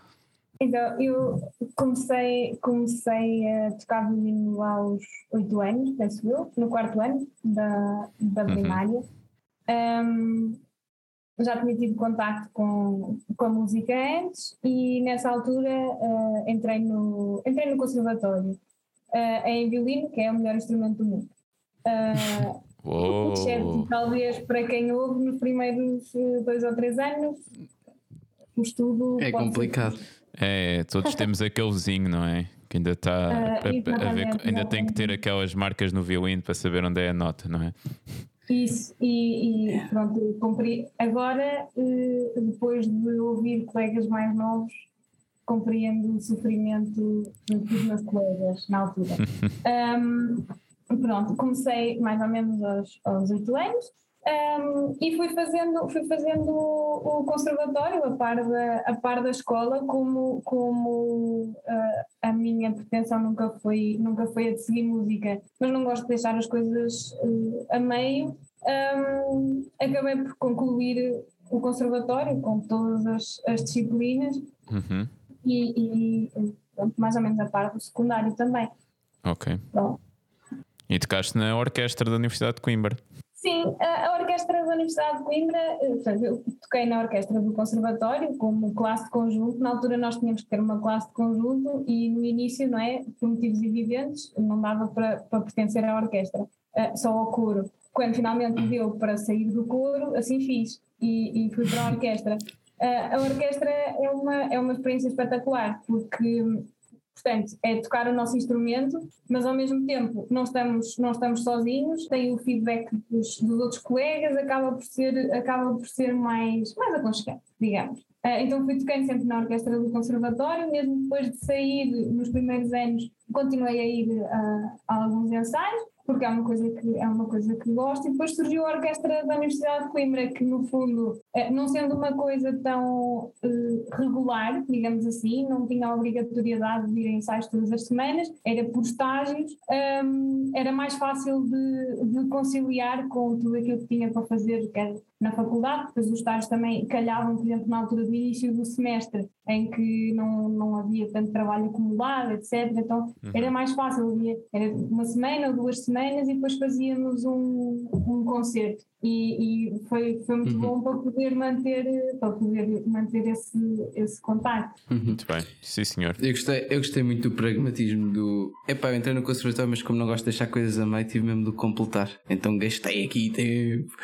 Então, eu comecei, comecei a tocar violino aos 8 anos, penso eu, no quarto ano da, da uhum. primária. Uhum. Um, já tinha tido contacto com, com a música antes e nessa altura uh, entrei, no, entrei no conservatório uh, em violino, que é o melhor instrumento do mundo. Uh, exceto talvez para quem ouve nos primeiros dois ou três anos, o estudo. É complicado. Ser, é, todos temos aquele vizinho, não é? Que ainda está uh, a, a, ver, ainda tem que ter aquelas marcas no violino para saber onde é a nota, não é? Isso, e, e pronto, cumpri. Agora, eh, depois de ouvir colegas mais novos, compreendo o sofrimento dos meus colegas na altura. um, pronto, comecei mais ou menos aos, aos 8 anos um, e fui fazendo, fui fazendo o, conservatório a par da, a par da escola, como, como uh, a minha pretensão nunca foi, nunca foi a de seguir música, mas não gosto de deixar as coisas uh, a meio. Um, acabei por concluir o conservatório com todas as, as disciplinas uhum. e, e mais ou menos a par do secundário também. Ok. Bom. E tocaste na orquestra da Universidade de Coimbra. Sim, a, Orquestra da Universidade de Coimbra, eh, eu toquei na Orquestra do Conservatório como classe de conjunto. Na altura nós tínhamos que ter uma classe de conjunto e no início, não é, por motivos evidentes, não dava para, para pertencer à orquestra, uh, só ao coro. Quando finalmente deu para sair do coro, assim fiz e, e fui para a orquestra. Uh, a orquestra é uma, é uma experiência espetacular porque Portanto, é tocar o nosso instrumento, mas ao mesmo tempo não estamos, não estamos sozinhos, tem o feedback dos, dos outros colegas, acaba por ser, acaba por ser mais, mais aconchegante, digamos. Uh, então fui tocando sempre na orquestra do conservatório, mesmo depois de sair nos primeiros anos, continuei a ir uh, a alguns ensaios, porque é uma coisa que é uma coisa que gosto. E depois surgiu a orquestra da Universidade de Coimbra que no fundo eh, não sendo uma coisa tão uh, regular digamos assim não tinha a obrigatoriedade de ir a ensaios todas as semanas era por estágios um, era mais fácil de, de, conciliar com tudo aquilo que tinha para fazer quer na faculdade, depois os estágios também calhavam, por exemplo, na altura do início do semestre, em que não, não havia tanto trabalho acumulado, etc. Então uhum. era mais fácil, era uma semana ou duas semanas e depois fazíamos um, um concerto e, e foi, foi muito uhum. bom para poder manter, para poder manter esse, esse contacto. Uhum. Muito bem, sim senhor. Eu gostei, eu gostei muito do pragmatismo do epá, eu entrei no conservatório, mas como não gosto de deixar coisas a meio, tive mesmo de completar. Então gastei aqui tempo.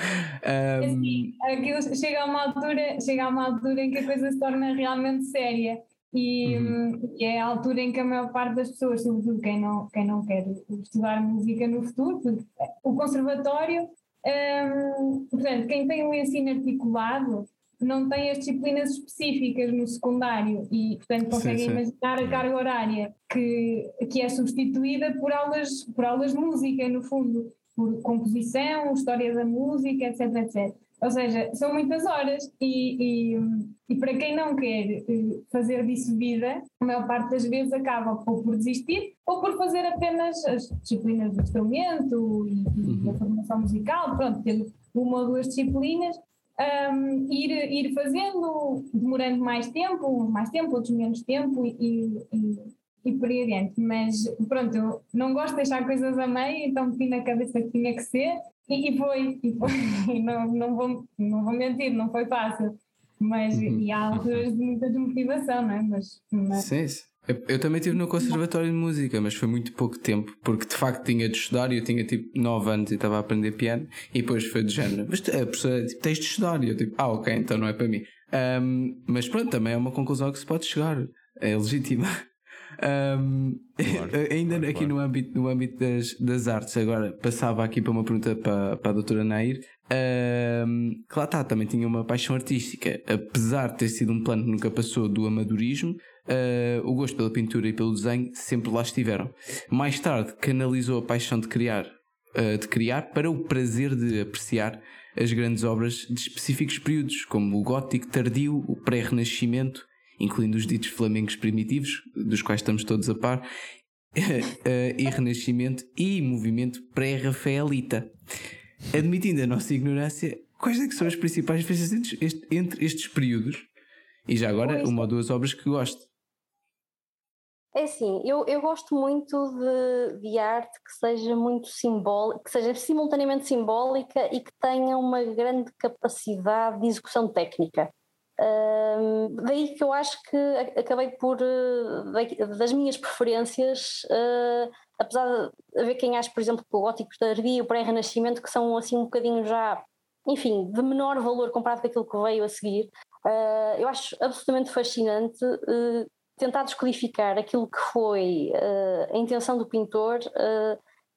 Um... Aquilo chega a uma altura, chega a uma altura em que a coisa se torna realmente séria. E, uhum. e, é a altura em que a maior parte das pessoas, sobretudo quem não, quem não quer estudar música no futuro, porque o conservatório um, portanto, quem tem um ensino articulado não tem as disciplinas específicas no secundário e, portanto, consegue sim, sim. imaginar a carga horária que, que é substituída por aulas, por aulas de música, no fundo, por composição, história da música, etc, etc. Ou seja, são muitas horas e, e, e, para quem não quer eh, fazer disso vida, a maior parte das vezes acaba ou por desistir ou por fazer apenas as disciplinas do instrumento e, e a uhum. formação musical, pronto, tendo uma ou duas disciplinas, um, ir, ir fazendo, demorando mais tempo, mais tempo, outros menos tempo e, e, e por aí adiante. Mas pronto, eu não gosto de deixar coisas a meio, então meti na cabeça que tinha que ser e, e foi, e foi. não, não, vou, não vou mentir, não foi fácil. Mas uhum. e há alturas de muita desmotivação, não é? Mas, mas... Sim, sim. Eu, eu, também estive no Conservatório de Música, mas foi muito pouco tempo, porque de facto tinha de estudar e eu tinha tipo 9 anos e estava a aprender piano, e depois foi do género, mas a professora tipo, tens de estudar, e eu tipo, ah, ok, então não é para mim. Um, mas pronto, também é uma conclusão que se pode chegar, é legítima. Um, claro, ainda claro, aqui claro. no âmbito, no âmbito das, das artes, agora passava aqui para uma pergunta para, para a doutora Nair. Um, que lá está, também tinha uma paixão artística, apesar de ter sido um plano que nunca passou do amadorismo. Uh, o gosto pela pintura e pelo desenho sempre lá estiveram. Mais tarde canalizou a paixão de criar, uh, de criar para o prazer de apreciar as grandes obras de específicos períodos, como o gótico tardio, o pré-renascimento incluindo os ditos flamencos primitivos, dos quais estamos todos a par, eh, e Renascimento e movimento pré-rafaelita. Admitindo a nossa ignorância, quais é que são as principais diferenças entre estes períodos? E já agora, uma ou duas obras que gosto. É assim, eu, eu gosto muito de, de arte que seja muito simbólica, que seja simultaneamente simbólica e que tenha uma grande capacidade de execução técnica. Um, daí que eu acho que acabei por, eh, das minhas preferências, uh, apesar de haver quem ache, por exemplo, que o gótico tardio e o pré-renascimento, que são assim um bocadinho já, enfim, de menor valor comparado com aquilo que veio a seguir, uh, eu acho absolutamente fascinante uh, tentar descodificar aquilo que foi a intenção do pintor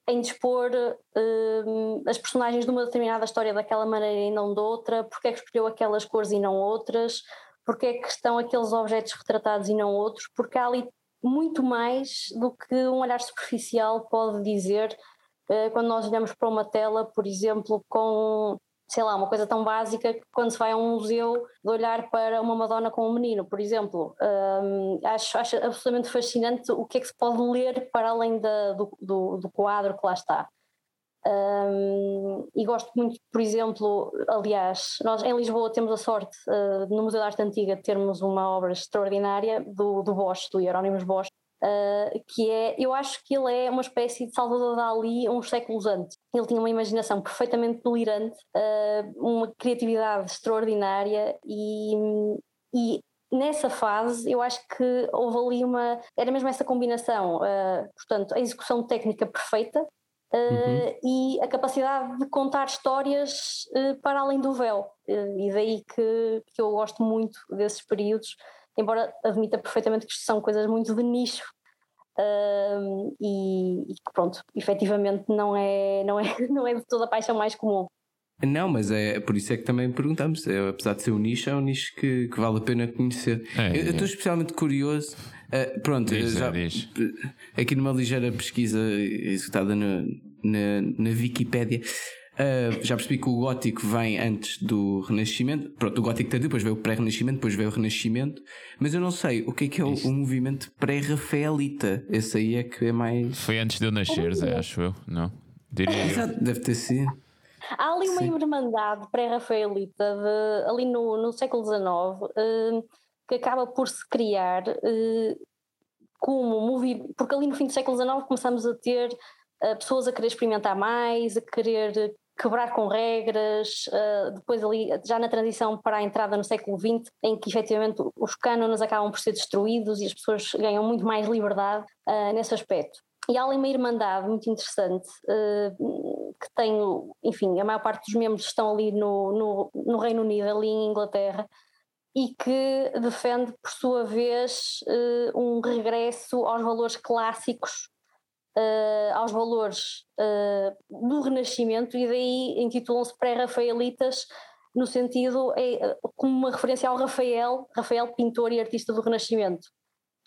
em dispor uh, as personagens de uma determinada história daquela maneira e não de outra, porque é que escolheu aquelas cores e não outras, porque é que estão aqueles objetos retratados e não outros, porque há ali muito mais do que um olhar superficial pode dizer uh, quando nós olhamos para uma tela, por exemplo, com sei lá, uma coisa tão básica que quando se vai a um museu de olhar para uma Madonna com um menino, por exemplo. Um, acho, acho absolutamente fascinante o que é que se pode ler para além da, do, do, do, quadro que lá está. Um, e gosto muito, por exemplo, aliás, nós em Lisboa temos a sorte, uh, no Museu da Arte Antiga, de termos uma obra extraordinária do, do Bosch, do Hieronymus Bosch, Uh, que é, eu acho que ele é uma espécie de Salvador Dali uns séculos antes. Ele tinha uma imaginação perfeitamente delirante, uh, uma criatividade extraordinária e, e nessa fase eu acho que houve ali uma, era mesmo essa combinação, uh, portanto, a execução técnica perfeita uhum. e a capacidade de contar histórias para além do véu. e daí que, que eu gosto muito desses períodos embora admita perfeitamente que isto são coisas muito de nicho um, e, e que pronto, efetivamente não é, não, é, não é de toda a paixão mais comum. Não, mas é por isso é que também perguntamos. É, apesar de ser um nicho, é um nicho que, que vale a pena conhecer. É, eu estou é. especialmente curioso. Uh, pronto, diz, já, diz. aqui numa ligeira pesquisa executada na, na, na Wikipédia, Uh, já percebi que o gótico vem antes do Renascimento. Pronto, o gótico tardio, depois veio o pré-renascimento, depois veio o Renascimento. Mas eu não sei o que é que é o, o movimento pré-rafaelita. Esse aí é que é mais. Foi antes de eu nascer, Zé, acho eu, não? Diria Exato, deve ter sido. Há ali uma Sim. irmandade pré-rafaelita ali no, no século XIX uh, que acaba por se criar uh, como movimento. Porque ali no fim do século XIX começamos a ter pessoas a querer experimentar mais, a querer quebrar com regras, uh, depois ali já na transição para a entrada no século XX, em que efetivamente os cânones acabam por ser destruídos e as pessoas ganham muito mais liberdade uh, nesse aspecto. E há ali uma irmandade muito interessante uh, que tem, enfim, a maior parte dos membros estão ali no, no, no Reino Unido, ali em Inglaterra, e que defende, por sua vez, um regresso aos valores clássicos uh, aos valores uh, do Renascimento e daí intitulam-se pré-rafaelitas no sentido é, como uma referência ao Rafael, Rafael pintor e artista do Renascimento.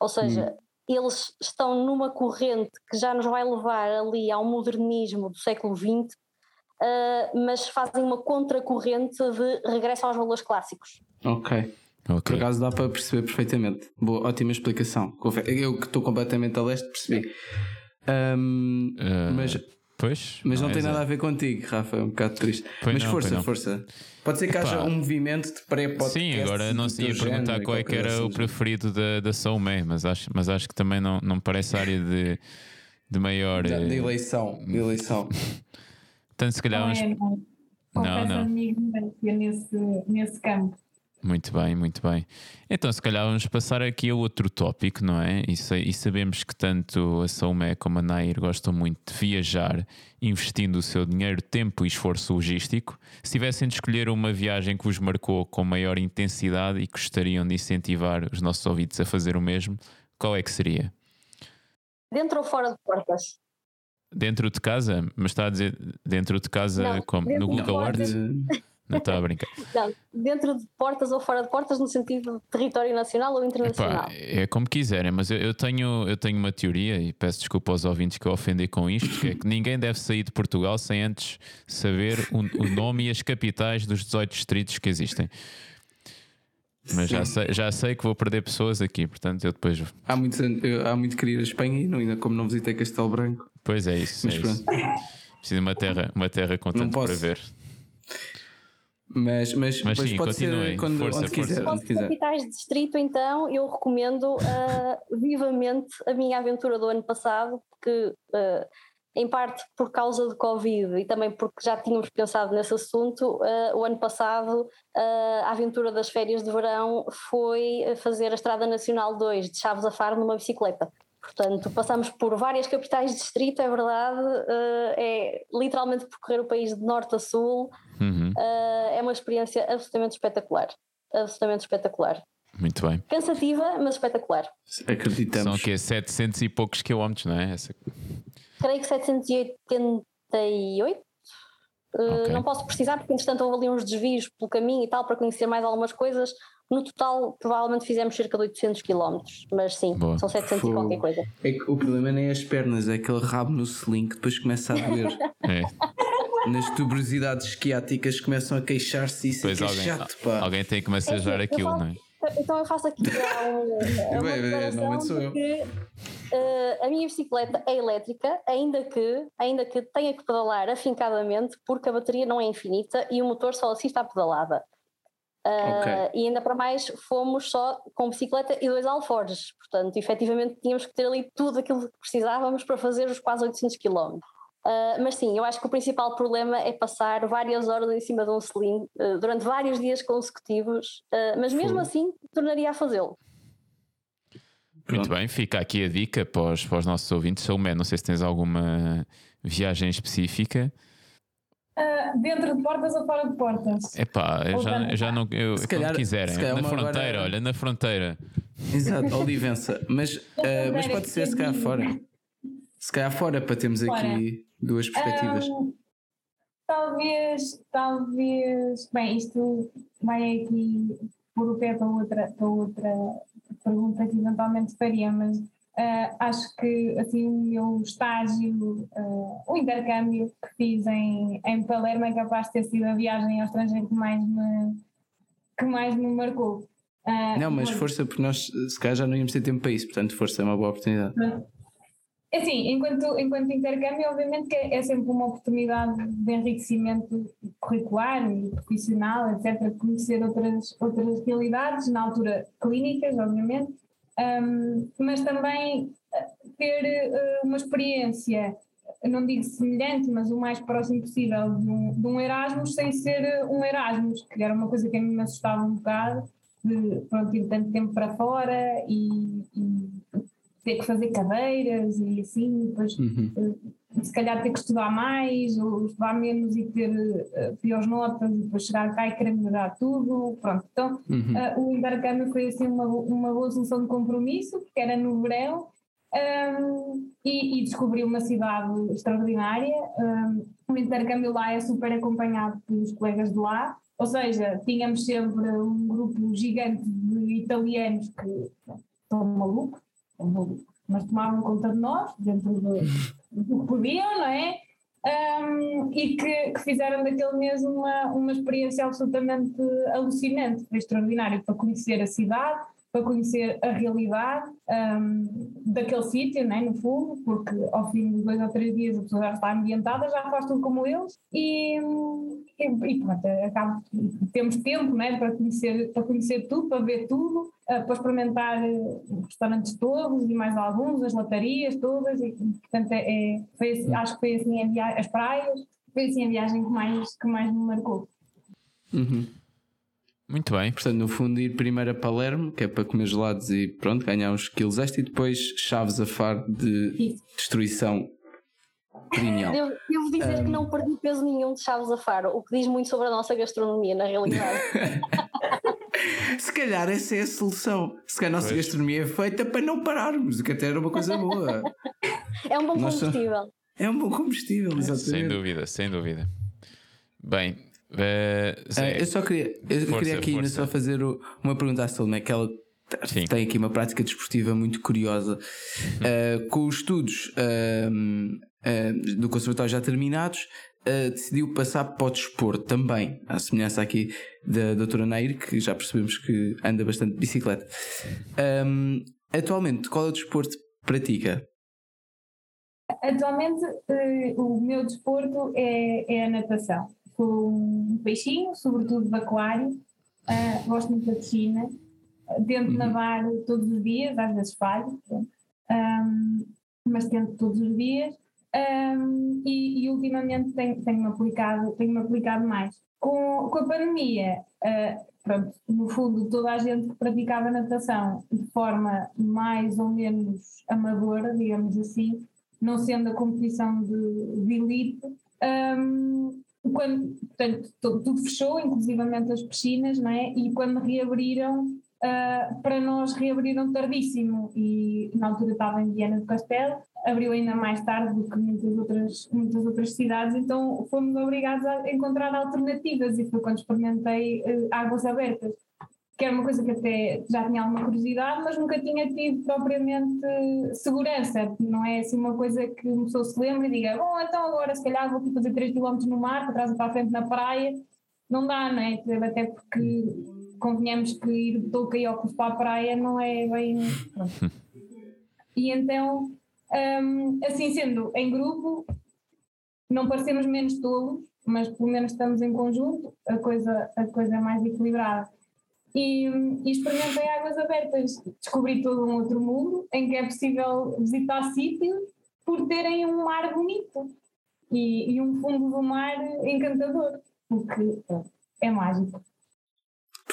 Ou seja, hum. eles estão numa corrente que já nos vai levar ali ao modernismo do século XX, uh, mas fazem uma contracorrente de regresso aos valores clássicos. Ok. Okay. Por acaso dá para perceber perfeitamente. Boa, ótima explicação. Eu que estou completamente a leste percebi. Um, uh, mas pois, mas não, não tem nada a ver contigo, Rafa, é um bocado triste. Pois mas não, força, força. Pode ser que Epá. haja um movimento de pré-podcast. Sim, agora não sei perguntar qual é que era assim, o preferido da, da Soulmé, mas acho, mas acho que também não, não parece área de, de maior. De, de eleição. De eleição. Portanto, se calhar. Não, uns... é, não. não, não. a minha ignorância nesse, nesse campo. Muito bem, muito bem. Então, se calhar vamos passar aqui a outro tópico, não é? E, e sabemos que tanto a Salomé como a Nair gostam muito de viajar, investindo o seu dinheiro, tempo e esforço logístico. Se tivessem de escolher uma viagem que vos marcou com maior intensidade e gostariam de incentivar os nossos ouvintes a fazer o mesmo, qual é que seria? Dentro ou fora de portas? Dentro de casa? Mas está a dizer dentro de casa não, como? No Google Art? Não estou a brincar. Não, dentro de portas ou fora de portas, no sentido de território nacional ou internacional? Epá, é como quiserem, mas eu, eu, tenho, eu tenho uma teoria e peço desculpa aos ouvintes que eu ofendi com isto: que é que ninguém deve sair de Portugal sem antes saber o, o nome e as capitais dos 18 distritos que existem. Mas já sei, já sei que vou perder pessoas aqui, portanto eu depois. Há muito, há muito querer ir a Espanha e não, ainda como não visitei Castelo Branco. Pois é isso. Mas é pronto. isso. Preciso de uma terra, uma terra com tanto para ver. Mas, mas, Mas sim, pode continuem. ser quando, Força, onde quiser. força. Quiser. capitais de distrito, então, eu recomendo ah, vivamente a minha aventura do ano passado, porque, ah, em parte por causa do Covid e também porque já tínhamos pensado nesse assunto, ah, o ano passado ah, a aventura das férias de verão foi fazer a Estrada Nacional 2 de Chaves a Faro numa bicicleta. Portanto, passamos por várias capitais de distrito, é verdade, ah, é literalmente percorrer o país de norte a sul, Uhum, ah, é uma experiência absolutamente espetacular. Absolutamente espetacular. Muito bem. Cansativa, mas espetacular. São Acreditamos. o quê? 700 e poucos quilómetros, não é? Essa... Creio que 788. Uh, Ok. Não posso precisar, porque entretanto houve ali uns desvios pelo caminho e tal, para conhecer mais algumas coisas. No total, provavelmente fizemos cerca de 800 km, mas sim, Boa. são 700 e qualquer coisa. É que o problema nem é as pernas, é aquele rabo no selim que depois começa a doer. É. Nas tuberosidades esquiáticas começam a queixar-se e isso é que é alguém, chato, pá. alguém tem que massajar É aquilo, não é? Então eu faço aqui um- uma declaração de que eh, a minha bicicleta é elétrica, ainda que, ainda que tenha que pedalar afincadamente, porque a bateria não é infinita e o motor só assiste à pedalada. Ah, E ainda para mais fomos só com bicicleta e dois alforjes, portanto, efetivamente tínhamos que ter ali tudo aquilo que precisávamos para fazer os quase 800 km. Ah, mas sim, eu acho que o principal problema é passar várias horas em cima de um selim ah, durante vários dias consecutivos, ah, mas mesmo Fogo. assim tornaria a fazê-lo. Muito bem, fica aqui a dica para os, para os nossos ouvintes. Salomé, não sei se tens alguma viagem específica. Ah, dentro de portas ou fora de portas? Epá, eu já, eu já não. Eu, Se quando calhar- quiserem. se calhar Na fronteira, agora- olha, na fronteira. Exato, Olivença. Mas, eh, mas pode ser se calhar fora. Se calhar fora para termos aqui duas perspectivas. Ahm, talvez, talvez. Bem, isto vai aqui por o pé para outra, para outra pergunta que eventualmente faria, mas ah, acho que assim, o meu estágio, ah, o intercâmbio que fiz em, em Palermo é capaz de ter sido a viagem ao estrangeiro que mais me, que mais me marcou. Ah, Não, mas força, porque nós se calhar já não íamos ter tempo para isso, portanto, força é uma boa oportunidade. É Assim, enquanto, enquanto intercâmbio, obviamente que é sempre uma oportunidade de enriquecimento curricular e profissional, etc., conhecer outras, outras realidades, na altura clínicas, obviamente, Ahm, mas também eh, ter eh, uma experiência, não digo semelhante, mas o mais próximo possível de um, de um Erasmus, sem ser eh, um Erasmus, que era uma coisa que a mim me assustava um bocado, de pronto, ir tanto tempo para fora e- e ter que fazer cadeiras e assim, depois Uhum. eh, se calhar ter que estudar mais ou estudar menos e ter eh, piores notas e depois chegar cá e querer melhorar tudo, pronto. Então Uhum. eh, o intercâmbio foi assim uma, uma boa solução de compromisso, porque era no verão ehm, e, e descobri uma cidade extraordinária. ehm, o intercâmbio lá é super acompanhado pelos colegas de lá, ou seja, tínhamos sempre um grupo gigante de italianos que estão malucos, mas tomavam conta de nós, dentro do, do que podiam, não é? Um, e que, que fizeram daquele mês uma, uma experiência absolutamente alucinante, foi extraordinário para conhecer a cidade, para conhecer a realidade um, daquele sítio, né, no fundo, porque ao fim de dois ou três dias a pessoa já está ambientada, já faz tudo como eles e, e, e pronto, acaba, temos tempo né, para, conhecer, para conhecer tudo, para ver tudo, eh, para experimentar eh, os restaurantes todos e mais alguns, as latarias todas, e portanto é, é- foi assim- acho que foi assim a via- as praias, foi assim a viagem que mais, que mais me marcou. Uhum. Muito bem. Portanto, no fundo, ir primeiro a Palermo, que é para comer gelados e pronto, ganhar uns quilos extra, e depois chaves a faro de Isso. destruição perineal. Devo, devo dizer que não perdi peso nenhum de Chaves a Faro, o que diz muito sobre a nossa gastronomia, na realidade. Se calhar essa é a solução. Se calhar a nossa Pois. gastronomia é feita para não pararmos, o que até era uma coisa boa. É um bom Nós só- combustível. É um bom combustível, Sem exatamente. dúvida, sem dúvida. Bem, eh, Ah, eu só queria, eu Força, queria aqui ainda só fazer o- uma pergunta à Salomé, que ela Sim. tem aqui uma prática desportiva muito curiosa. Uh, com os estudos uh, uh, do conservatório já terminados, decidiu passar para o desporto também, à semelhança aqui da doutora Nair, que já percebemos que anda bastante de bicicleta. Um, atualmente, qual é o desporto que pratica? Atualmente, o meu desporto é, é a natação. Sou um peixinho, sobretudo de aquário, gosto muito da piscina Tento uhum. nadar todos os dias, às vezes falho, um, mas tento todos os dias. Um, e, e, ultimamente tenho-me tenho aplicado, tenho aplicado mais. Com, com a pandemia, uh, pronto, no fundo, toda a gente praticava natação de forma mais ou menos amadora, digamos assim, não sendo a competição de, de elite. Um, quando, portanto, tudo, tudo fechou, inclusivamente as piscinas, não é? e quando reabriram, uh, para nós reabriram tardíssimo e na altura estava em Viana do Castelo, abriu ainda mais tarde do que muitas outras, muitas outras cidades, então fomos obrigados a encontrar alternativas e foi quando experimentei uh, águas abertas, que era uma coisa que até já tinha alguma curiosidade, mas nunca tinha tido propriamente segurança, não é assim uma coisa que uma pessoa se lembra e diga, bom, então agora se calhar vou fazer 3 km no mar, para trás e para a frente na praia, não dá, não é? Até porque convenhamos que ir de touca e óculos para a praia não é bem. e então, um, assim sendo, em grupo, não parecemos menos tolos, mas pelo menos estamos em conjunto, a coisa, a coisa é mais equilibrada. E, e experimentei águas abertas, descobri todo um outro mundo em que é possível visitar sítios por terem um mar bonito e, e um fundo do mar encantador, o que é mágico.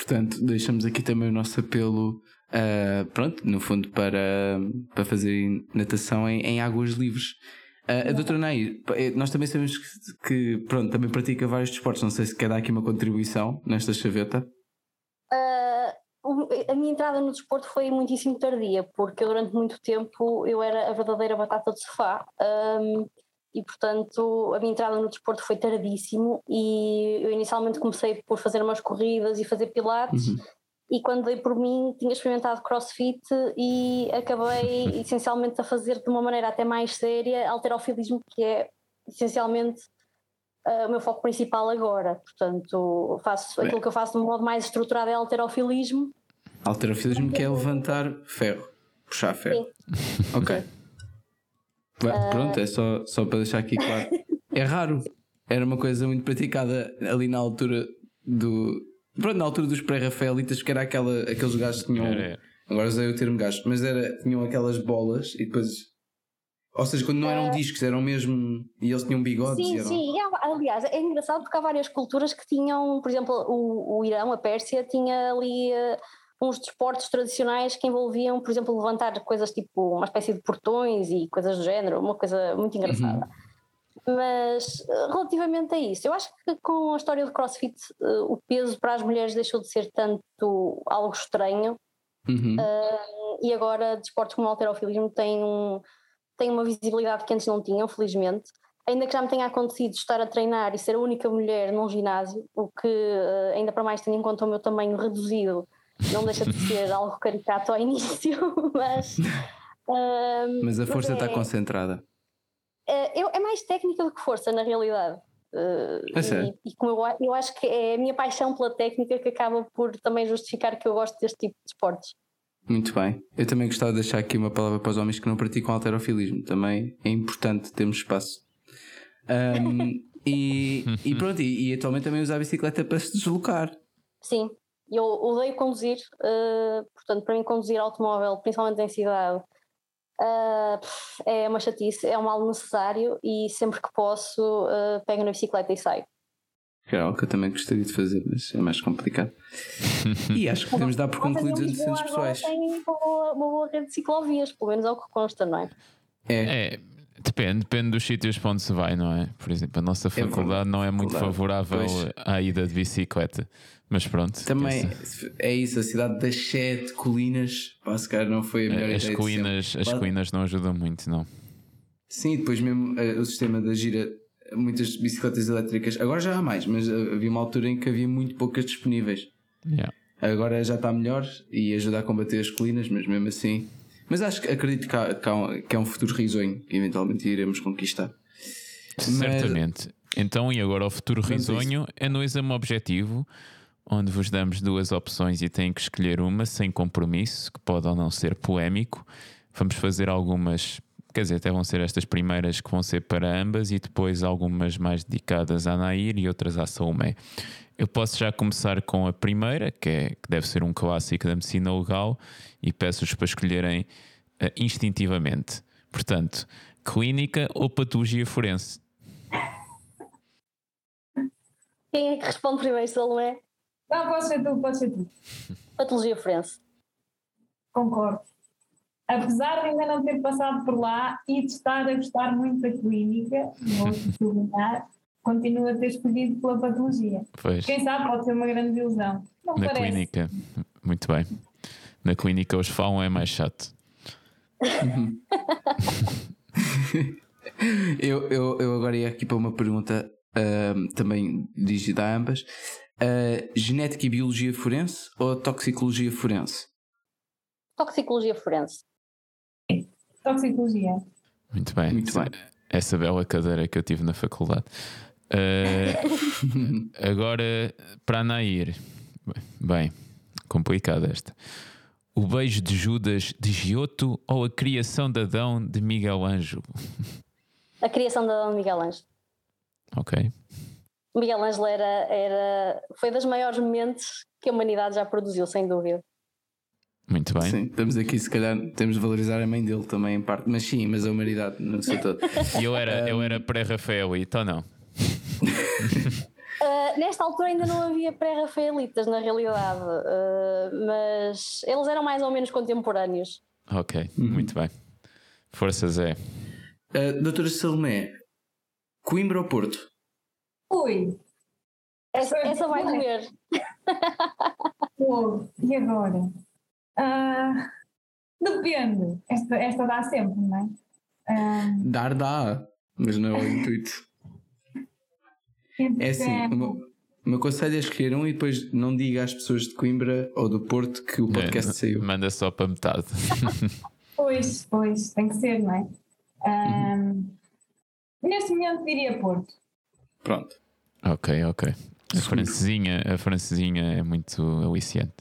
Portanto, deixamos aqui também o nosso apelo, uh, pronto, no fundo, para, para fazer natação em, em águas livres. Uh, a doutora Nair, eh, nós também sabemos que, que, pronto, também pratica vários desportos. Não sei se quer dar aqui uma contribuição nesta chaveta. Uh, a minha entrada no desporto foi muitíssimo tardia, porque durante muito tempo eu era a verdadeira batata de sofá. Um, e portanto a minha entrada no desporto foi tardíssimo e eu inicialmente comecei por fazer umas corridas e fazer pilates uhum. e quando dei por mim tinha experimentado crossfit e acabei essencialmente a fazer de uma maneira até mais séria alterofilismo que é essencialmente uh, o meu foco principal agora portanto faço aquilo que eu faço de um modo mais estruturado é alterofilismo alterofilismo que é levantar ferro puxar ferro Sim. ok. Pronto, é só, só para deixar aqui claro. é raro. Era uma coisa muito praticada ali na altura do. Pronto, na altura dos pré-rafaelitas, que era aquela, aqueles gajos que tinham. Era. Agora usei o termo gajo, mas era, tinham aquelas bolas e depois. Ou seja, quando não eram uh... discos, eram mesmo. E eles tinham bigodes. Sim, eram... sim. Aliás, é engraçado porque há várias culturas que tinham, por exemplo, o, o Irão, a Pérsia, tinha ali. Uh uns desportos tradicionais que envolviam, por exemplo, levantar coisas tipo uma espécie de portões e coisas do género, uma coisa muito engraçada. Uhum. Mas relativamente a isso, eu acho que com a história do CrossFit uh, o peso para as mulheres deixou de ser tanto algo estranho uhum. uh, e agora desportos como o alterofilismo têm, um, têm uma visibilidade que antes não tinham, felizmente. Ainda que já me tenha acontecido estar a treinar e ser a única mulher num ginásio, o que ainda para mais tendo em conta o meu tamanho reduzido, não deixa de ser algo caricato ao início, mas. Mas a força mas é, está concentrada. É, é, mais técnica do que força, na realidade. Uh, é e, e, como eu, eu acho que é a minha paixão pela técnica que acaba por também justificar que eu gosto deste tipo de esportes. Muito bem. Eu também gostava de deixar aqui uma palavra para os homens que não praticam alterofilismo. Também é importante termos espaço. Um, e, e, pronto, e, e, atualmente também usar a bicicleta para se deslocar. Sim, eu odeio conduzir, uh, portanto, para mim, conduzir automóvel, principalmente em cidade, uh, é uma chatice, é um mal necessário e sempre que posso, uh, pego na bicicleta e saio. Que é algo que eu também gostaria de fazer, mas é mais complicado. e acho que podemos dar por concluídos as decisões pessoais. Tem uma boa, uma boa rede de ciclovias, pelo menos é o que consta, não é? É. é. Depende, depende dos sítios para onde se vai, não é? Por exemplo, a nossa é faculdade é não é muito favorável pois. à ida de bicicleta. Mas pronto. Também é isso, a cidade das sete colinas, pá, se calhar não foi a melhor as ideia. Colinas, as colinas não ajudam muito, não. Sim, depois mesmo uh, o sistema da gira, muitas bicicletas elétricas, agora já há mais, mas havia uma altura em que havia muito poucas disponíveis. Yeah. Agora já está melhor e ajuda a combater as colinas, mas mesmo assim. Mas acho que acredito que, há, que, há um, que é um futuro risonho que eventualmente iremos conquistar. Certamente. Então, e agora o futuro risonho é no exame objetivo, onde vos damos duas opções e têm que escolher uma sem compromisso, que pode ou não ser polémico. Vamos fazer algumas, quer dizer, até vão ser estas primeiras que vão ser para ambas e depois algumas mais dedicadas à Nair e outras à Salomé. Eu posso já começar com a primeira, que, é, que deve ser um clássico da medicina legal, e peço-vos para escolherem eh, instintivamente. Portanto, clínica ou patologia forense? Quem é que responde primeiro, Salomé? Não, pode ser tu, pode ser tu. Patologia forense. Concordo. Apesar de ainda não ter passado por lá e de estar a gostar muito da clínica, vou sublinhar, continuo a ter escolhido pela patologia. Pois. Quem sabe pode ser uma grande ilusão. Não Na parece. clínica, muito bem. Na clínica os falam é mais chato. Eu, eu, eu agora ia aqui para uma pergunta ahm, também dirigida a ambas. Ah, genética e biologia forense ou toxicologia forense? Toxicologia forense. Toxicologia. Muito bem. Muito bem. Essa bela cadeira que eu tive na faculdade. Eh, agora, para Nair. Bem, complicada esta. O beijo de Judas de Giotto ou a criação de Adão de Miguel Ângelo? A criação da Miguel Ângelo. Ok. Miguel Ângelo era, era, foi das maiores mentes que a humanidade já produziu, sem dúvida. Muito bem. Sim, estamos aqui, se calhar, temos de valorizar a mãe dele também, em parte, mas sim, mas a humanidade, não sei todo. E eu era, eu era pré-Rafaelito ou não? Ah, nesta altura ainda não havia pré-rafaelitas, na realidade, Ah, mas eles eram mais ou menos contemporâneos. Ok, muito bem. Força Zé. Uh, doutora Salomé, Coimbra ou Porto? Ui, Essa, essa vai doer. fogo. E agora? Ah, depende. Esta, esta dá sempre, não é? Dar dá, mas não é o intuito. É assim, o meu, o meu conselho é escolher um e depois não diga às pessoas de Coimbra ou do Porto que o podcast É, saiu. Manda só para metade. Pois, pois, tem que ser, não é? Ah, Neste momento diria Porto. Pronto. ok, ok. A francesinha, a francesinha é muito aliciante.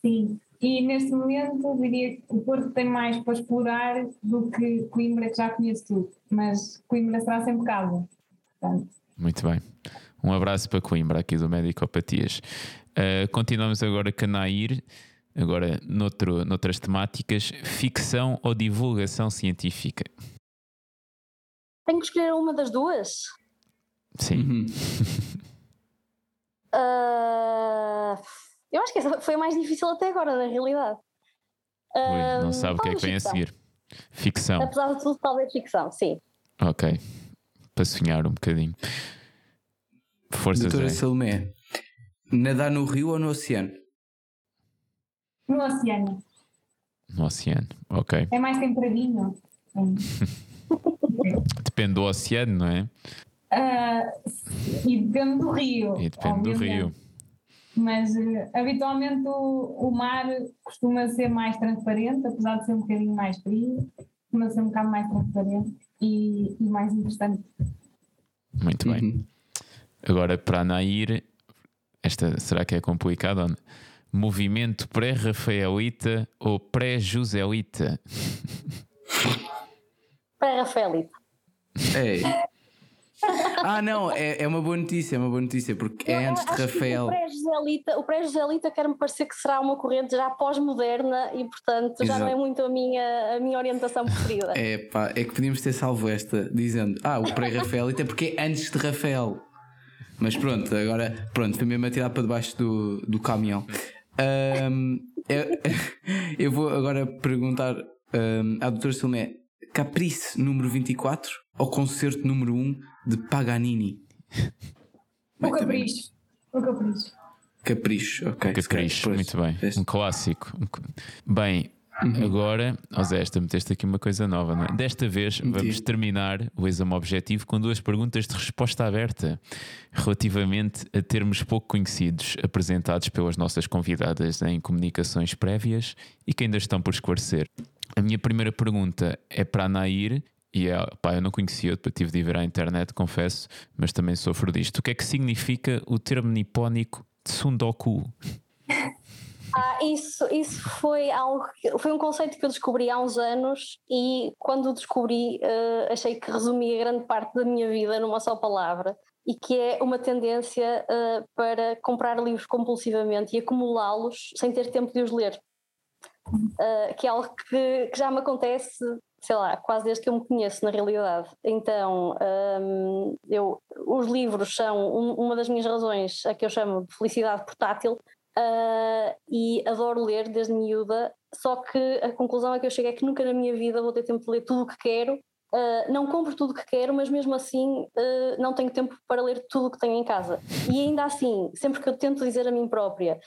Sim. E neste momento diria que o Porto tem mais para explorar do que Coimbra, que já conheço tudo. Mas Coimbra será sempre casa. Portanto, Muito bem. Um abraço para Coimbra, aqui do Medicopatias. Uh, continuamos agora com a Nair, agora noutro, noutras temáticas, ficção ou divulgação científica? Tenho que escolher uma das duas. Sim, Uhum. Ah, eu acho que essa foi a mais difícil até agora, na realidade. Ui, Ah, não sabe o que é que vem a ficção. seguir. Ficção, Apesar de tudo, talvez ficção, sim. ok. Para sonhar um bocadinho. Força Doutora Zé. Salomé, nadar no rio ou no oceano? no oceano. No oceano, ok. É mais temperadinho. Depende do oceano, não é? Ah, e depende do rio. E depende do obviamente. rio. Mas eh, habitualmente o, o mar costuma ser mais transparente, apesar de ser um bocadinho mais frio, costuma ser um bocado mais transparente e, e mais interessante. Muito bem. Agora, para a Nair, esta será que é complicada? Movimento pré-Rafaelita ou pré-Joselita? Para Rafaelito. Ei. Ah, não, é, é uma boa notícia, é uma boa notícia, porque é antes de Rafael. O pré-Joselita, pré-Joselita quer-me parecer que será uma corrente já pós-moderna e, portanto, já não é Exato. muito a minha, a minha orientação preferida. É pá, é que podíamos ter salvo esta dizendo Ah, o pré-Rafael, até porque é antes de Rafael. Mas pronto, agora pronto, foi mesmo a tirar para debaixo do, do caminhão. Ahm, eu, eu vou agora perguntar ahm, à doutora Salomé: Caprice número 24 ou concerto número 1 de Paganini? O capricho. O capricho. Capricho, ok. Capricho, muito bem. Um clássico. Um cl- Bem, Uhum. Agora, ó Zé, esta meteste aqui uma coisa nova, não é? Desta vez vamos terminar o exame objetivo com duas perguntas de resposta aberta relativamente a termos pouco conhecidos apresentados pelas nossas convidadas em comunicações prévias e que ainda estão por esclarecer. A minha primeira pergunta é para a Nair e é, pá, eu não conhecia, tive de ir ver à internet, confesso, mas também sofro disto. O que é que significa o termo nipónico Tsundoku? Ah, isso, isso foi algo foi um conceito que eu descobri há uns anos e quando o descobri uh, achei que resumia grande parte da minha vida numa só palavra e que é uma tendência uh, para comprar livros compulsivamente e acumulá-los sem ter tempo de os ler. Uh, que é algo que, que, já me acontece, sei lá, quase desde que eu me conheço na realidade. Então, um, eu, os livros são um, uma das minhas razões, a que eu chamo de felicidade portátil, uh, e adoro ler desde miúda, só que a conclusão é que eu chego é que nunca na minha vida vou ter tempo de ler tudo o que quero. Uh, não compro tudo o que quero, mas mesmo assim uh, não tenho tempo para ler tudo o que tenho em casa. E ainda assim, sempre que eu tento dizer a mim própria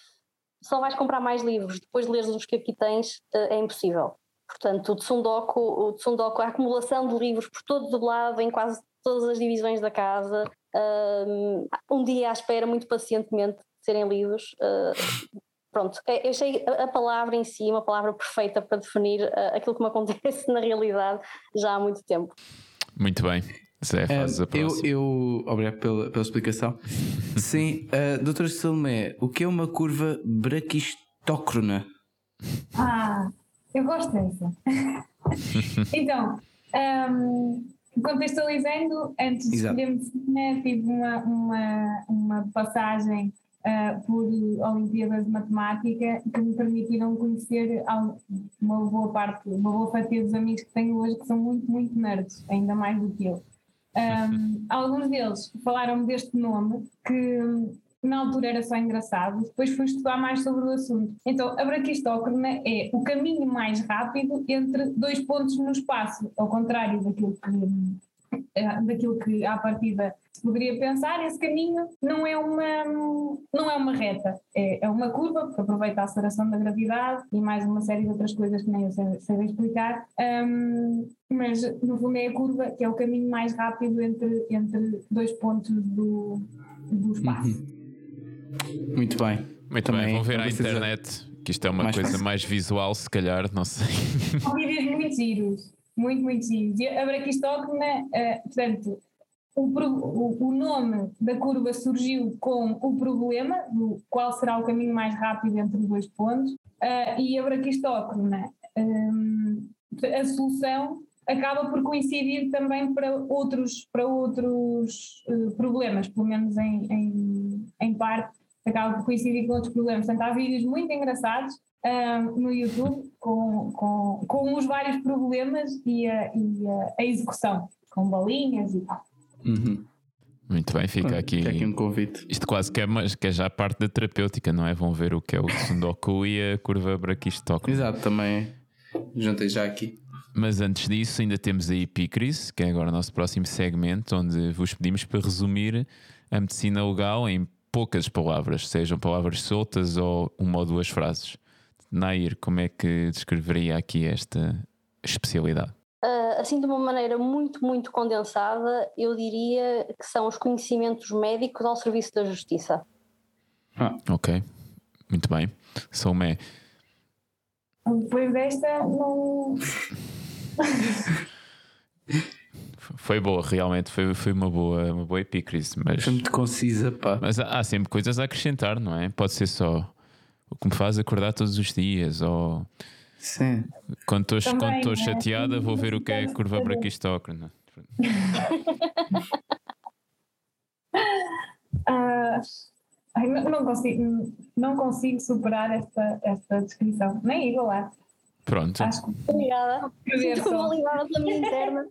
só vais comprar mais livros depois de ler os que aqui tens, é impossível. Portanto, o Tsundoku, o Tsundoku, a acumulação de livros por todo o lado, em quase todas as divisões da casa, um dia à espera, muito pacientemente, serem lidos. Uh, pronto, é, eu achei a palavra em si uma palavra perfeita para definir uh, aquilo que me acontece na realidade já há muito tempo. Muito bem. Zé, faz a próxima. Eu, eu obrigado pela, pela explicação. Sim, uh, doutora Salomé, o que é uma curva braquistócrona? Ah, eu gosto dessa. então, um, contextualizando, antes de escolher medicina, tive uma, uma, uma passagem uh, por Olimpíadas de Matemática que me permitiram conhecer uma boa parte, uma boa fatia dos amigos que tenho hoje que são muito, muito nerds, ainda mais do que eu. Um, alguns deles falaram-me deste nome que na altura era só engraçado, depois fui estudar mais sobre o assunto. Então, a braquistócrona é o caminho mais rápido entre dois pontos no espaço, ao contrário daquilo que daquilo que à partida se poderia pensar, esse caminho não é uma, não é uma reta, é, é uma curva, porque aproveita a aceleração da gravidade e mais uma série de outras coisas que nem eu sei, sei explicar, um, mas no fundo é a curva que é o caminho mais rápido entre, entre dois pontos do, do espaço. Uhum. Muito bem. Muito Também bem, vão ver à internet que isto é uma mais coisa fácil. mais visual, se calhar, não sei. Há vídeos muito giros muito, muito giros. E a braquistócrona, uh, portanto, o, o, nome da curva surgiu com o problema do qual será o caminho mais rápido entre dois pontos, uh, e a braquistócrona, um, a solução acaba por coincidir também para outros, para outros uh, problemas, pelo menos em, em, em parte, acaba por coincidir com outros problemas. Portanto, há vídeos muito engraçados uh, no YouTube com, com, com os vários problemas e a, e a, a execução, com bolinhas e tal. Uhum. Muito bem, fica aqui. Fica aqui um convite. Isto quase que é, mas, que é já parte da terapêutica, não é? Vão ver o que é o Sundoku e a curva braquistócrona. Exato, também juntei já aqui. Mas antes disso, ainda temos a Epicris, que é agora o nosso próximo segmento, onde vos pedimos para resumir a medicina legal em poucas palavras, sejam palavras soltas ou uma ou duas frases. Nair, como é que descreveria aqui esta especialidade? Uh, assim, de uma maneira muito, muito condensada, eu diria que são os conhecimentos médicos ao serviço da justiça. Ah. Ok, muito bem. Salomé. Depois desta, não. foi boa, realmente foi, foi uma boa, uma boa epícrise, mas. Foi muito concisa, pá. Mas há, há sempre coisas a acrescentar, não é? Pode ser só o que me faz acordar todos os dias, ou Sim. quando estou né? chateada vou ver o que é a curva braquistócrona. uh, não, não, consigo, não consigo superar esta, esta descrição, nem igualar. Pronto. Acho que obrigada. Estou ligada pela minha interna.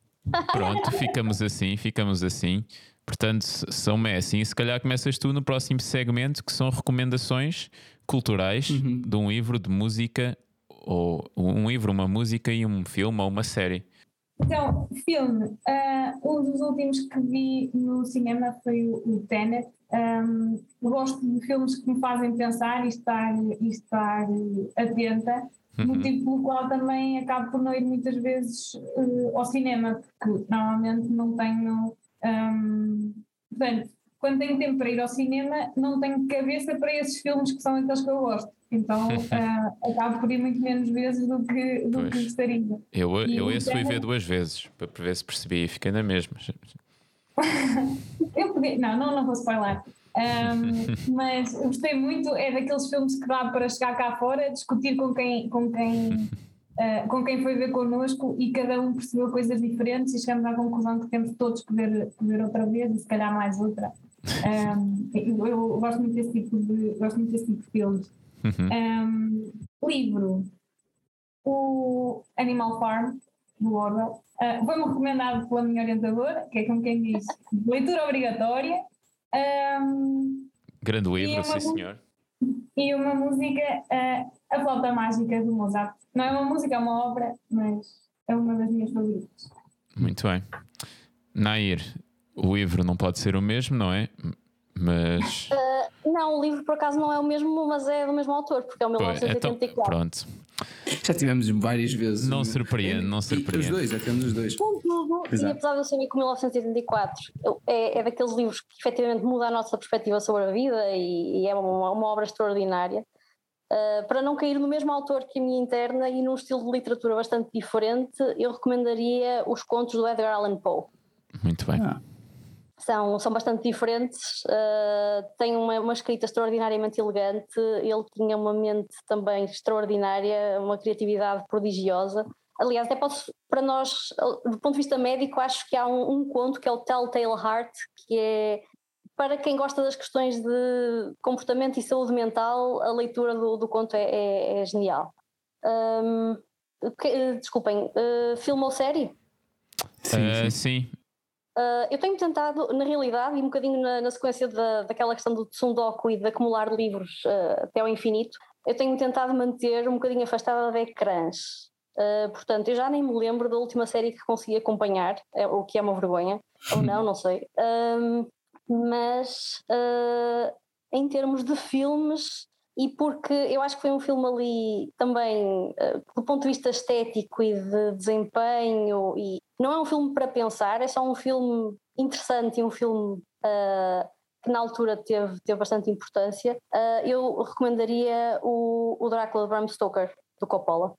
Pronto, ficamos assim, ficamos assim. Portanto, São Messi, se calhar começas tu no próximo segmento, que são recomendações culturais uhum. de um livro, de música, ou um livro, uma música e um filme ou uma série. Então, filme. Uh, um dos últimos que vi no cinema foi o, o Tenet. Um, gosto de filmes que me fazem pensar e estar, e estar atenta. Uhum. motivo pelo qual também acabo por não ir muitas vezes uh, ao cinema, porque normalmente não tenho. Um, portanto, quando tenho tempo para ir ao cinema, não tenho cabeça para esses filmes que são aqueles que eu gosto. Então uh, acabo por ir muito menos vezes do que, do que gostaria. Eu, eu esse fui ver duas vezes para ver se percebi e fiquei na mesma. eu podia, não, não, não vou spoiler. Um, mas gostei muito, é daqueles filmes que dá para chegar cá fora, discutir com quem, com quem, uh, com quem foi ver connosco e cada um percebeu coisas diferentes e chegamos à conclusão que temos todos que ver, que ver outra vez e se calhar mais outra. Um, eu, eu, gosto muito desse tipo de, gosto muito desse tipo de filmes. Uhum. Um, livro, o Animal Farm, do Orwell, uh, foi-me recomendado pela minha orientadora, que é como quem diz, leitura obrigatória. Um, Grande livro, sim senhor. E uma música, uh, A Flauta Mágica do Mozart. Não é uma música, é uma obra, mas é uma das minhas favoritas. Muito bem. Nair, o livro não pode ser o mesmo, não é? Mas. Uh, não, o livro por acaso não é o mesmo, mas é do mesmo autor, porque é o 1984. Então, pronto. Já tivemos várias vezes. Não surpreende, não surpreende. Os dois, já temos os dois. Contudo, e apesar de eu saber que o 1984 é, é daqueles livros que efetivamente muda a nossa perspectiva sobre a vida e, e é uma, uma, obra extraordinária, uh, para não cair no mesmo autor que a minha interna e num estilo de literatura bastante diferente, eu recomendaria os contos do Edgar Allan Poe. Muito bem. Ah são, são bastante diferentes. Uh, tem uma, uma, escrita extraordinariamente elegante, ele tinha uma mente também extraordinária, uma criatividade prodigiosa. Aliás, até posso, para nós, do ponto de vista médico, acho que há um, um conto que é o Telltale Heart, que é para quem gosta das questões de comportamento e saúde mental, a leitura do, do conto é, é, é genial. Um, que, desculpem, uh, filme ou série? Sim, sim. Uh, sim. Uh, eu tenho tentado, na realidade, e um bocadinho na, na sequência da, daquela questão do Tsundoku e de acumular livros uh, até ao infinito, eu tenho tentado manter um bocadinho afastada de ecrãs. Uh, portanto, eu já nem me lembro da última série que consegui acompanhar, é, o que é uma vergonha, ou não, não sei. mas em termos de filmes, e porque eu acho que foi um filme ali também, do ponto de vista estético e de desempenho e não é um filme para pensar, é só um filme interessante e um filme uh, que na altura teve, teve bastante importância. Uh, eu recomendaria o, o Drácula de Bram Stoker, do Coppola.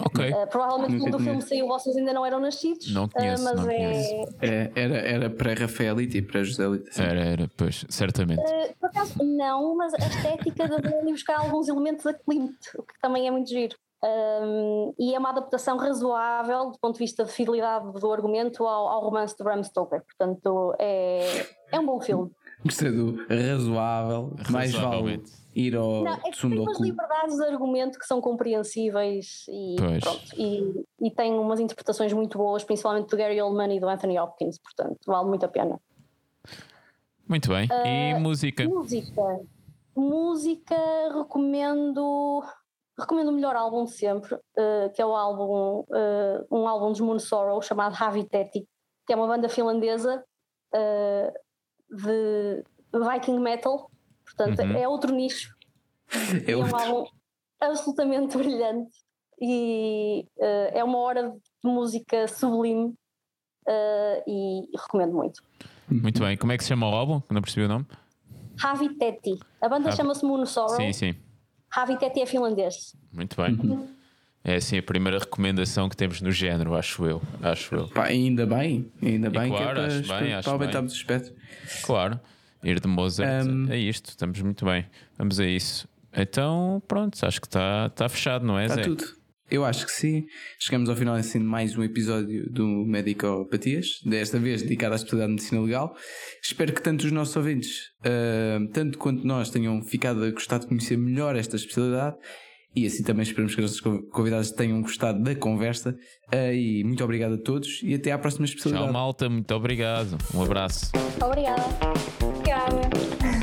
Ok. Uh, provavelmente quando o filme saiu vocês ainda não eram nascidos. Não conheço, mas não é... Conheço. é... Era, era para Rafaelite e para Joselite. Era, era, pois, certamente. Uh, por acaso, não, mas a estética de buscar alguns elementos da Klimt, o que também é muito giro. Um, e é uma adaptação razoável do ponto de vista de fidelidade do argumento ao, ao romance de Bram Stoker. Portanto, é, é um bom filme. Gostei do razoável, mais vale ir ao Não, é tem umas liberdades de argumento que são compreensíveis e, pronto, e, e tem umas interpretações muito boas, principalmente do Gary Oldman e do Anthony Hopkins, portanto, vale muito a pena. Muito bem. Uh, e ah, música? Música. Música recomendo Recomendo o melhor álbum de sempre, uh, que é o álbum, uh, um álbum de Moon Sorrow chamado Haviteti, que é uma banda finlandesa de Viking Metal, portanto uhum. é outro nicho. É, é um álbum absolutamente brilhante e é uma hora de música sublime e recomendo muito. Muito bem, como é que se chama o álbum? Não percebi o nome. Haviteti. A banda chama-se Moon Sorrow. Sim, sim. Haviteti é finlandês. Muito bem. Uhum. É assim a primeira recomendação que temos no género, acho eu. Acho eu. Pá, ainda bem, ainda bem claro, que é para, acho bem, acho para aumentarmos o aspecto. Claro, ir de Mozart um... é isto, estamos muito bem. Vamos a isso. Então, pronto, acho que está tá fechado, não é, está Zé? tudo. Eu acho que sim. Chegamos ao final assim de mais um episódio do Medicopatias, desta vez dedicado à especialidade de medicina legal. Espero que tanto os nossos ouvintes, uh, tanto quanto nós, tenham ficado a gostar de conhecer melhor esta especialidade e assim também esperamos que os nossos convidados tenham gostado da conversa. Uh, e muito obrigado a todos e até à próxima especialidade. Tchau, malta. Muito obrigado. Um abraço. Obrigada. Obrigada.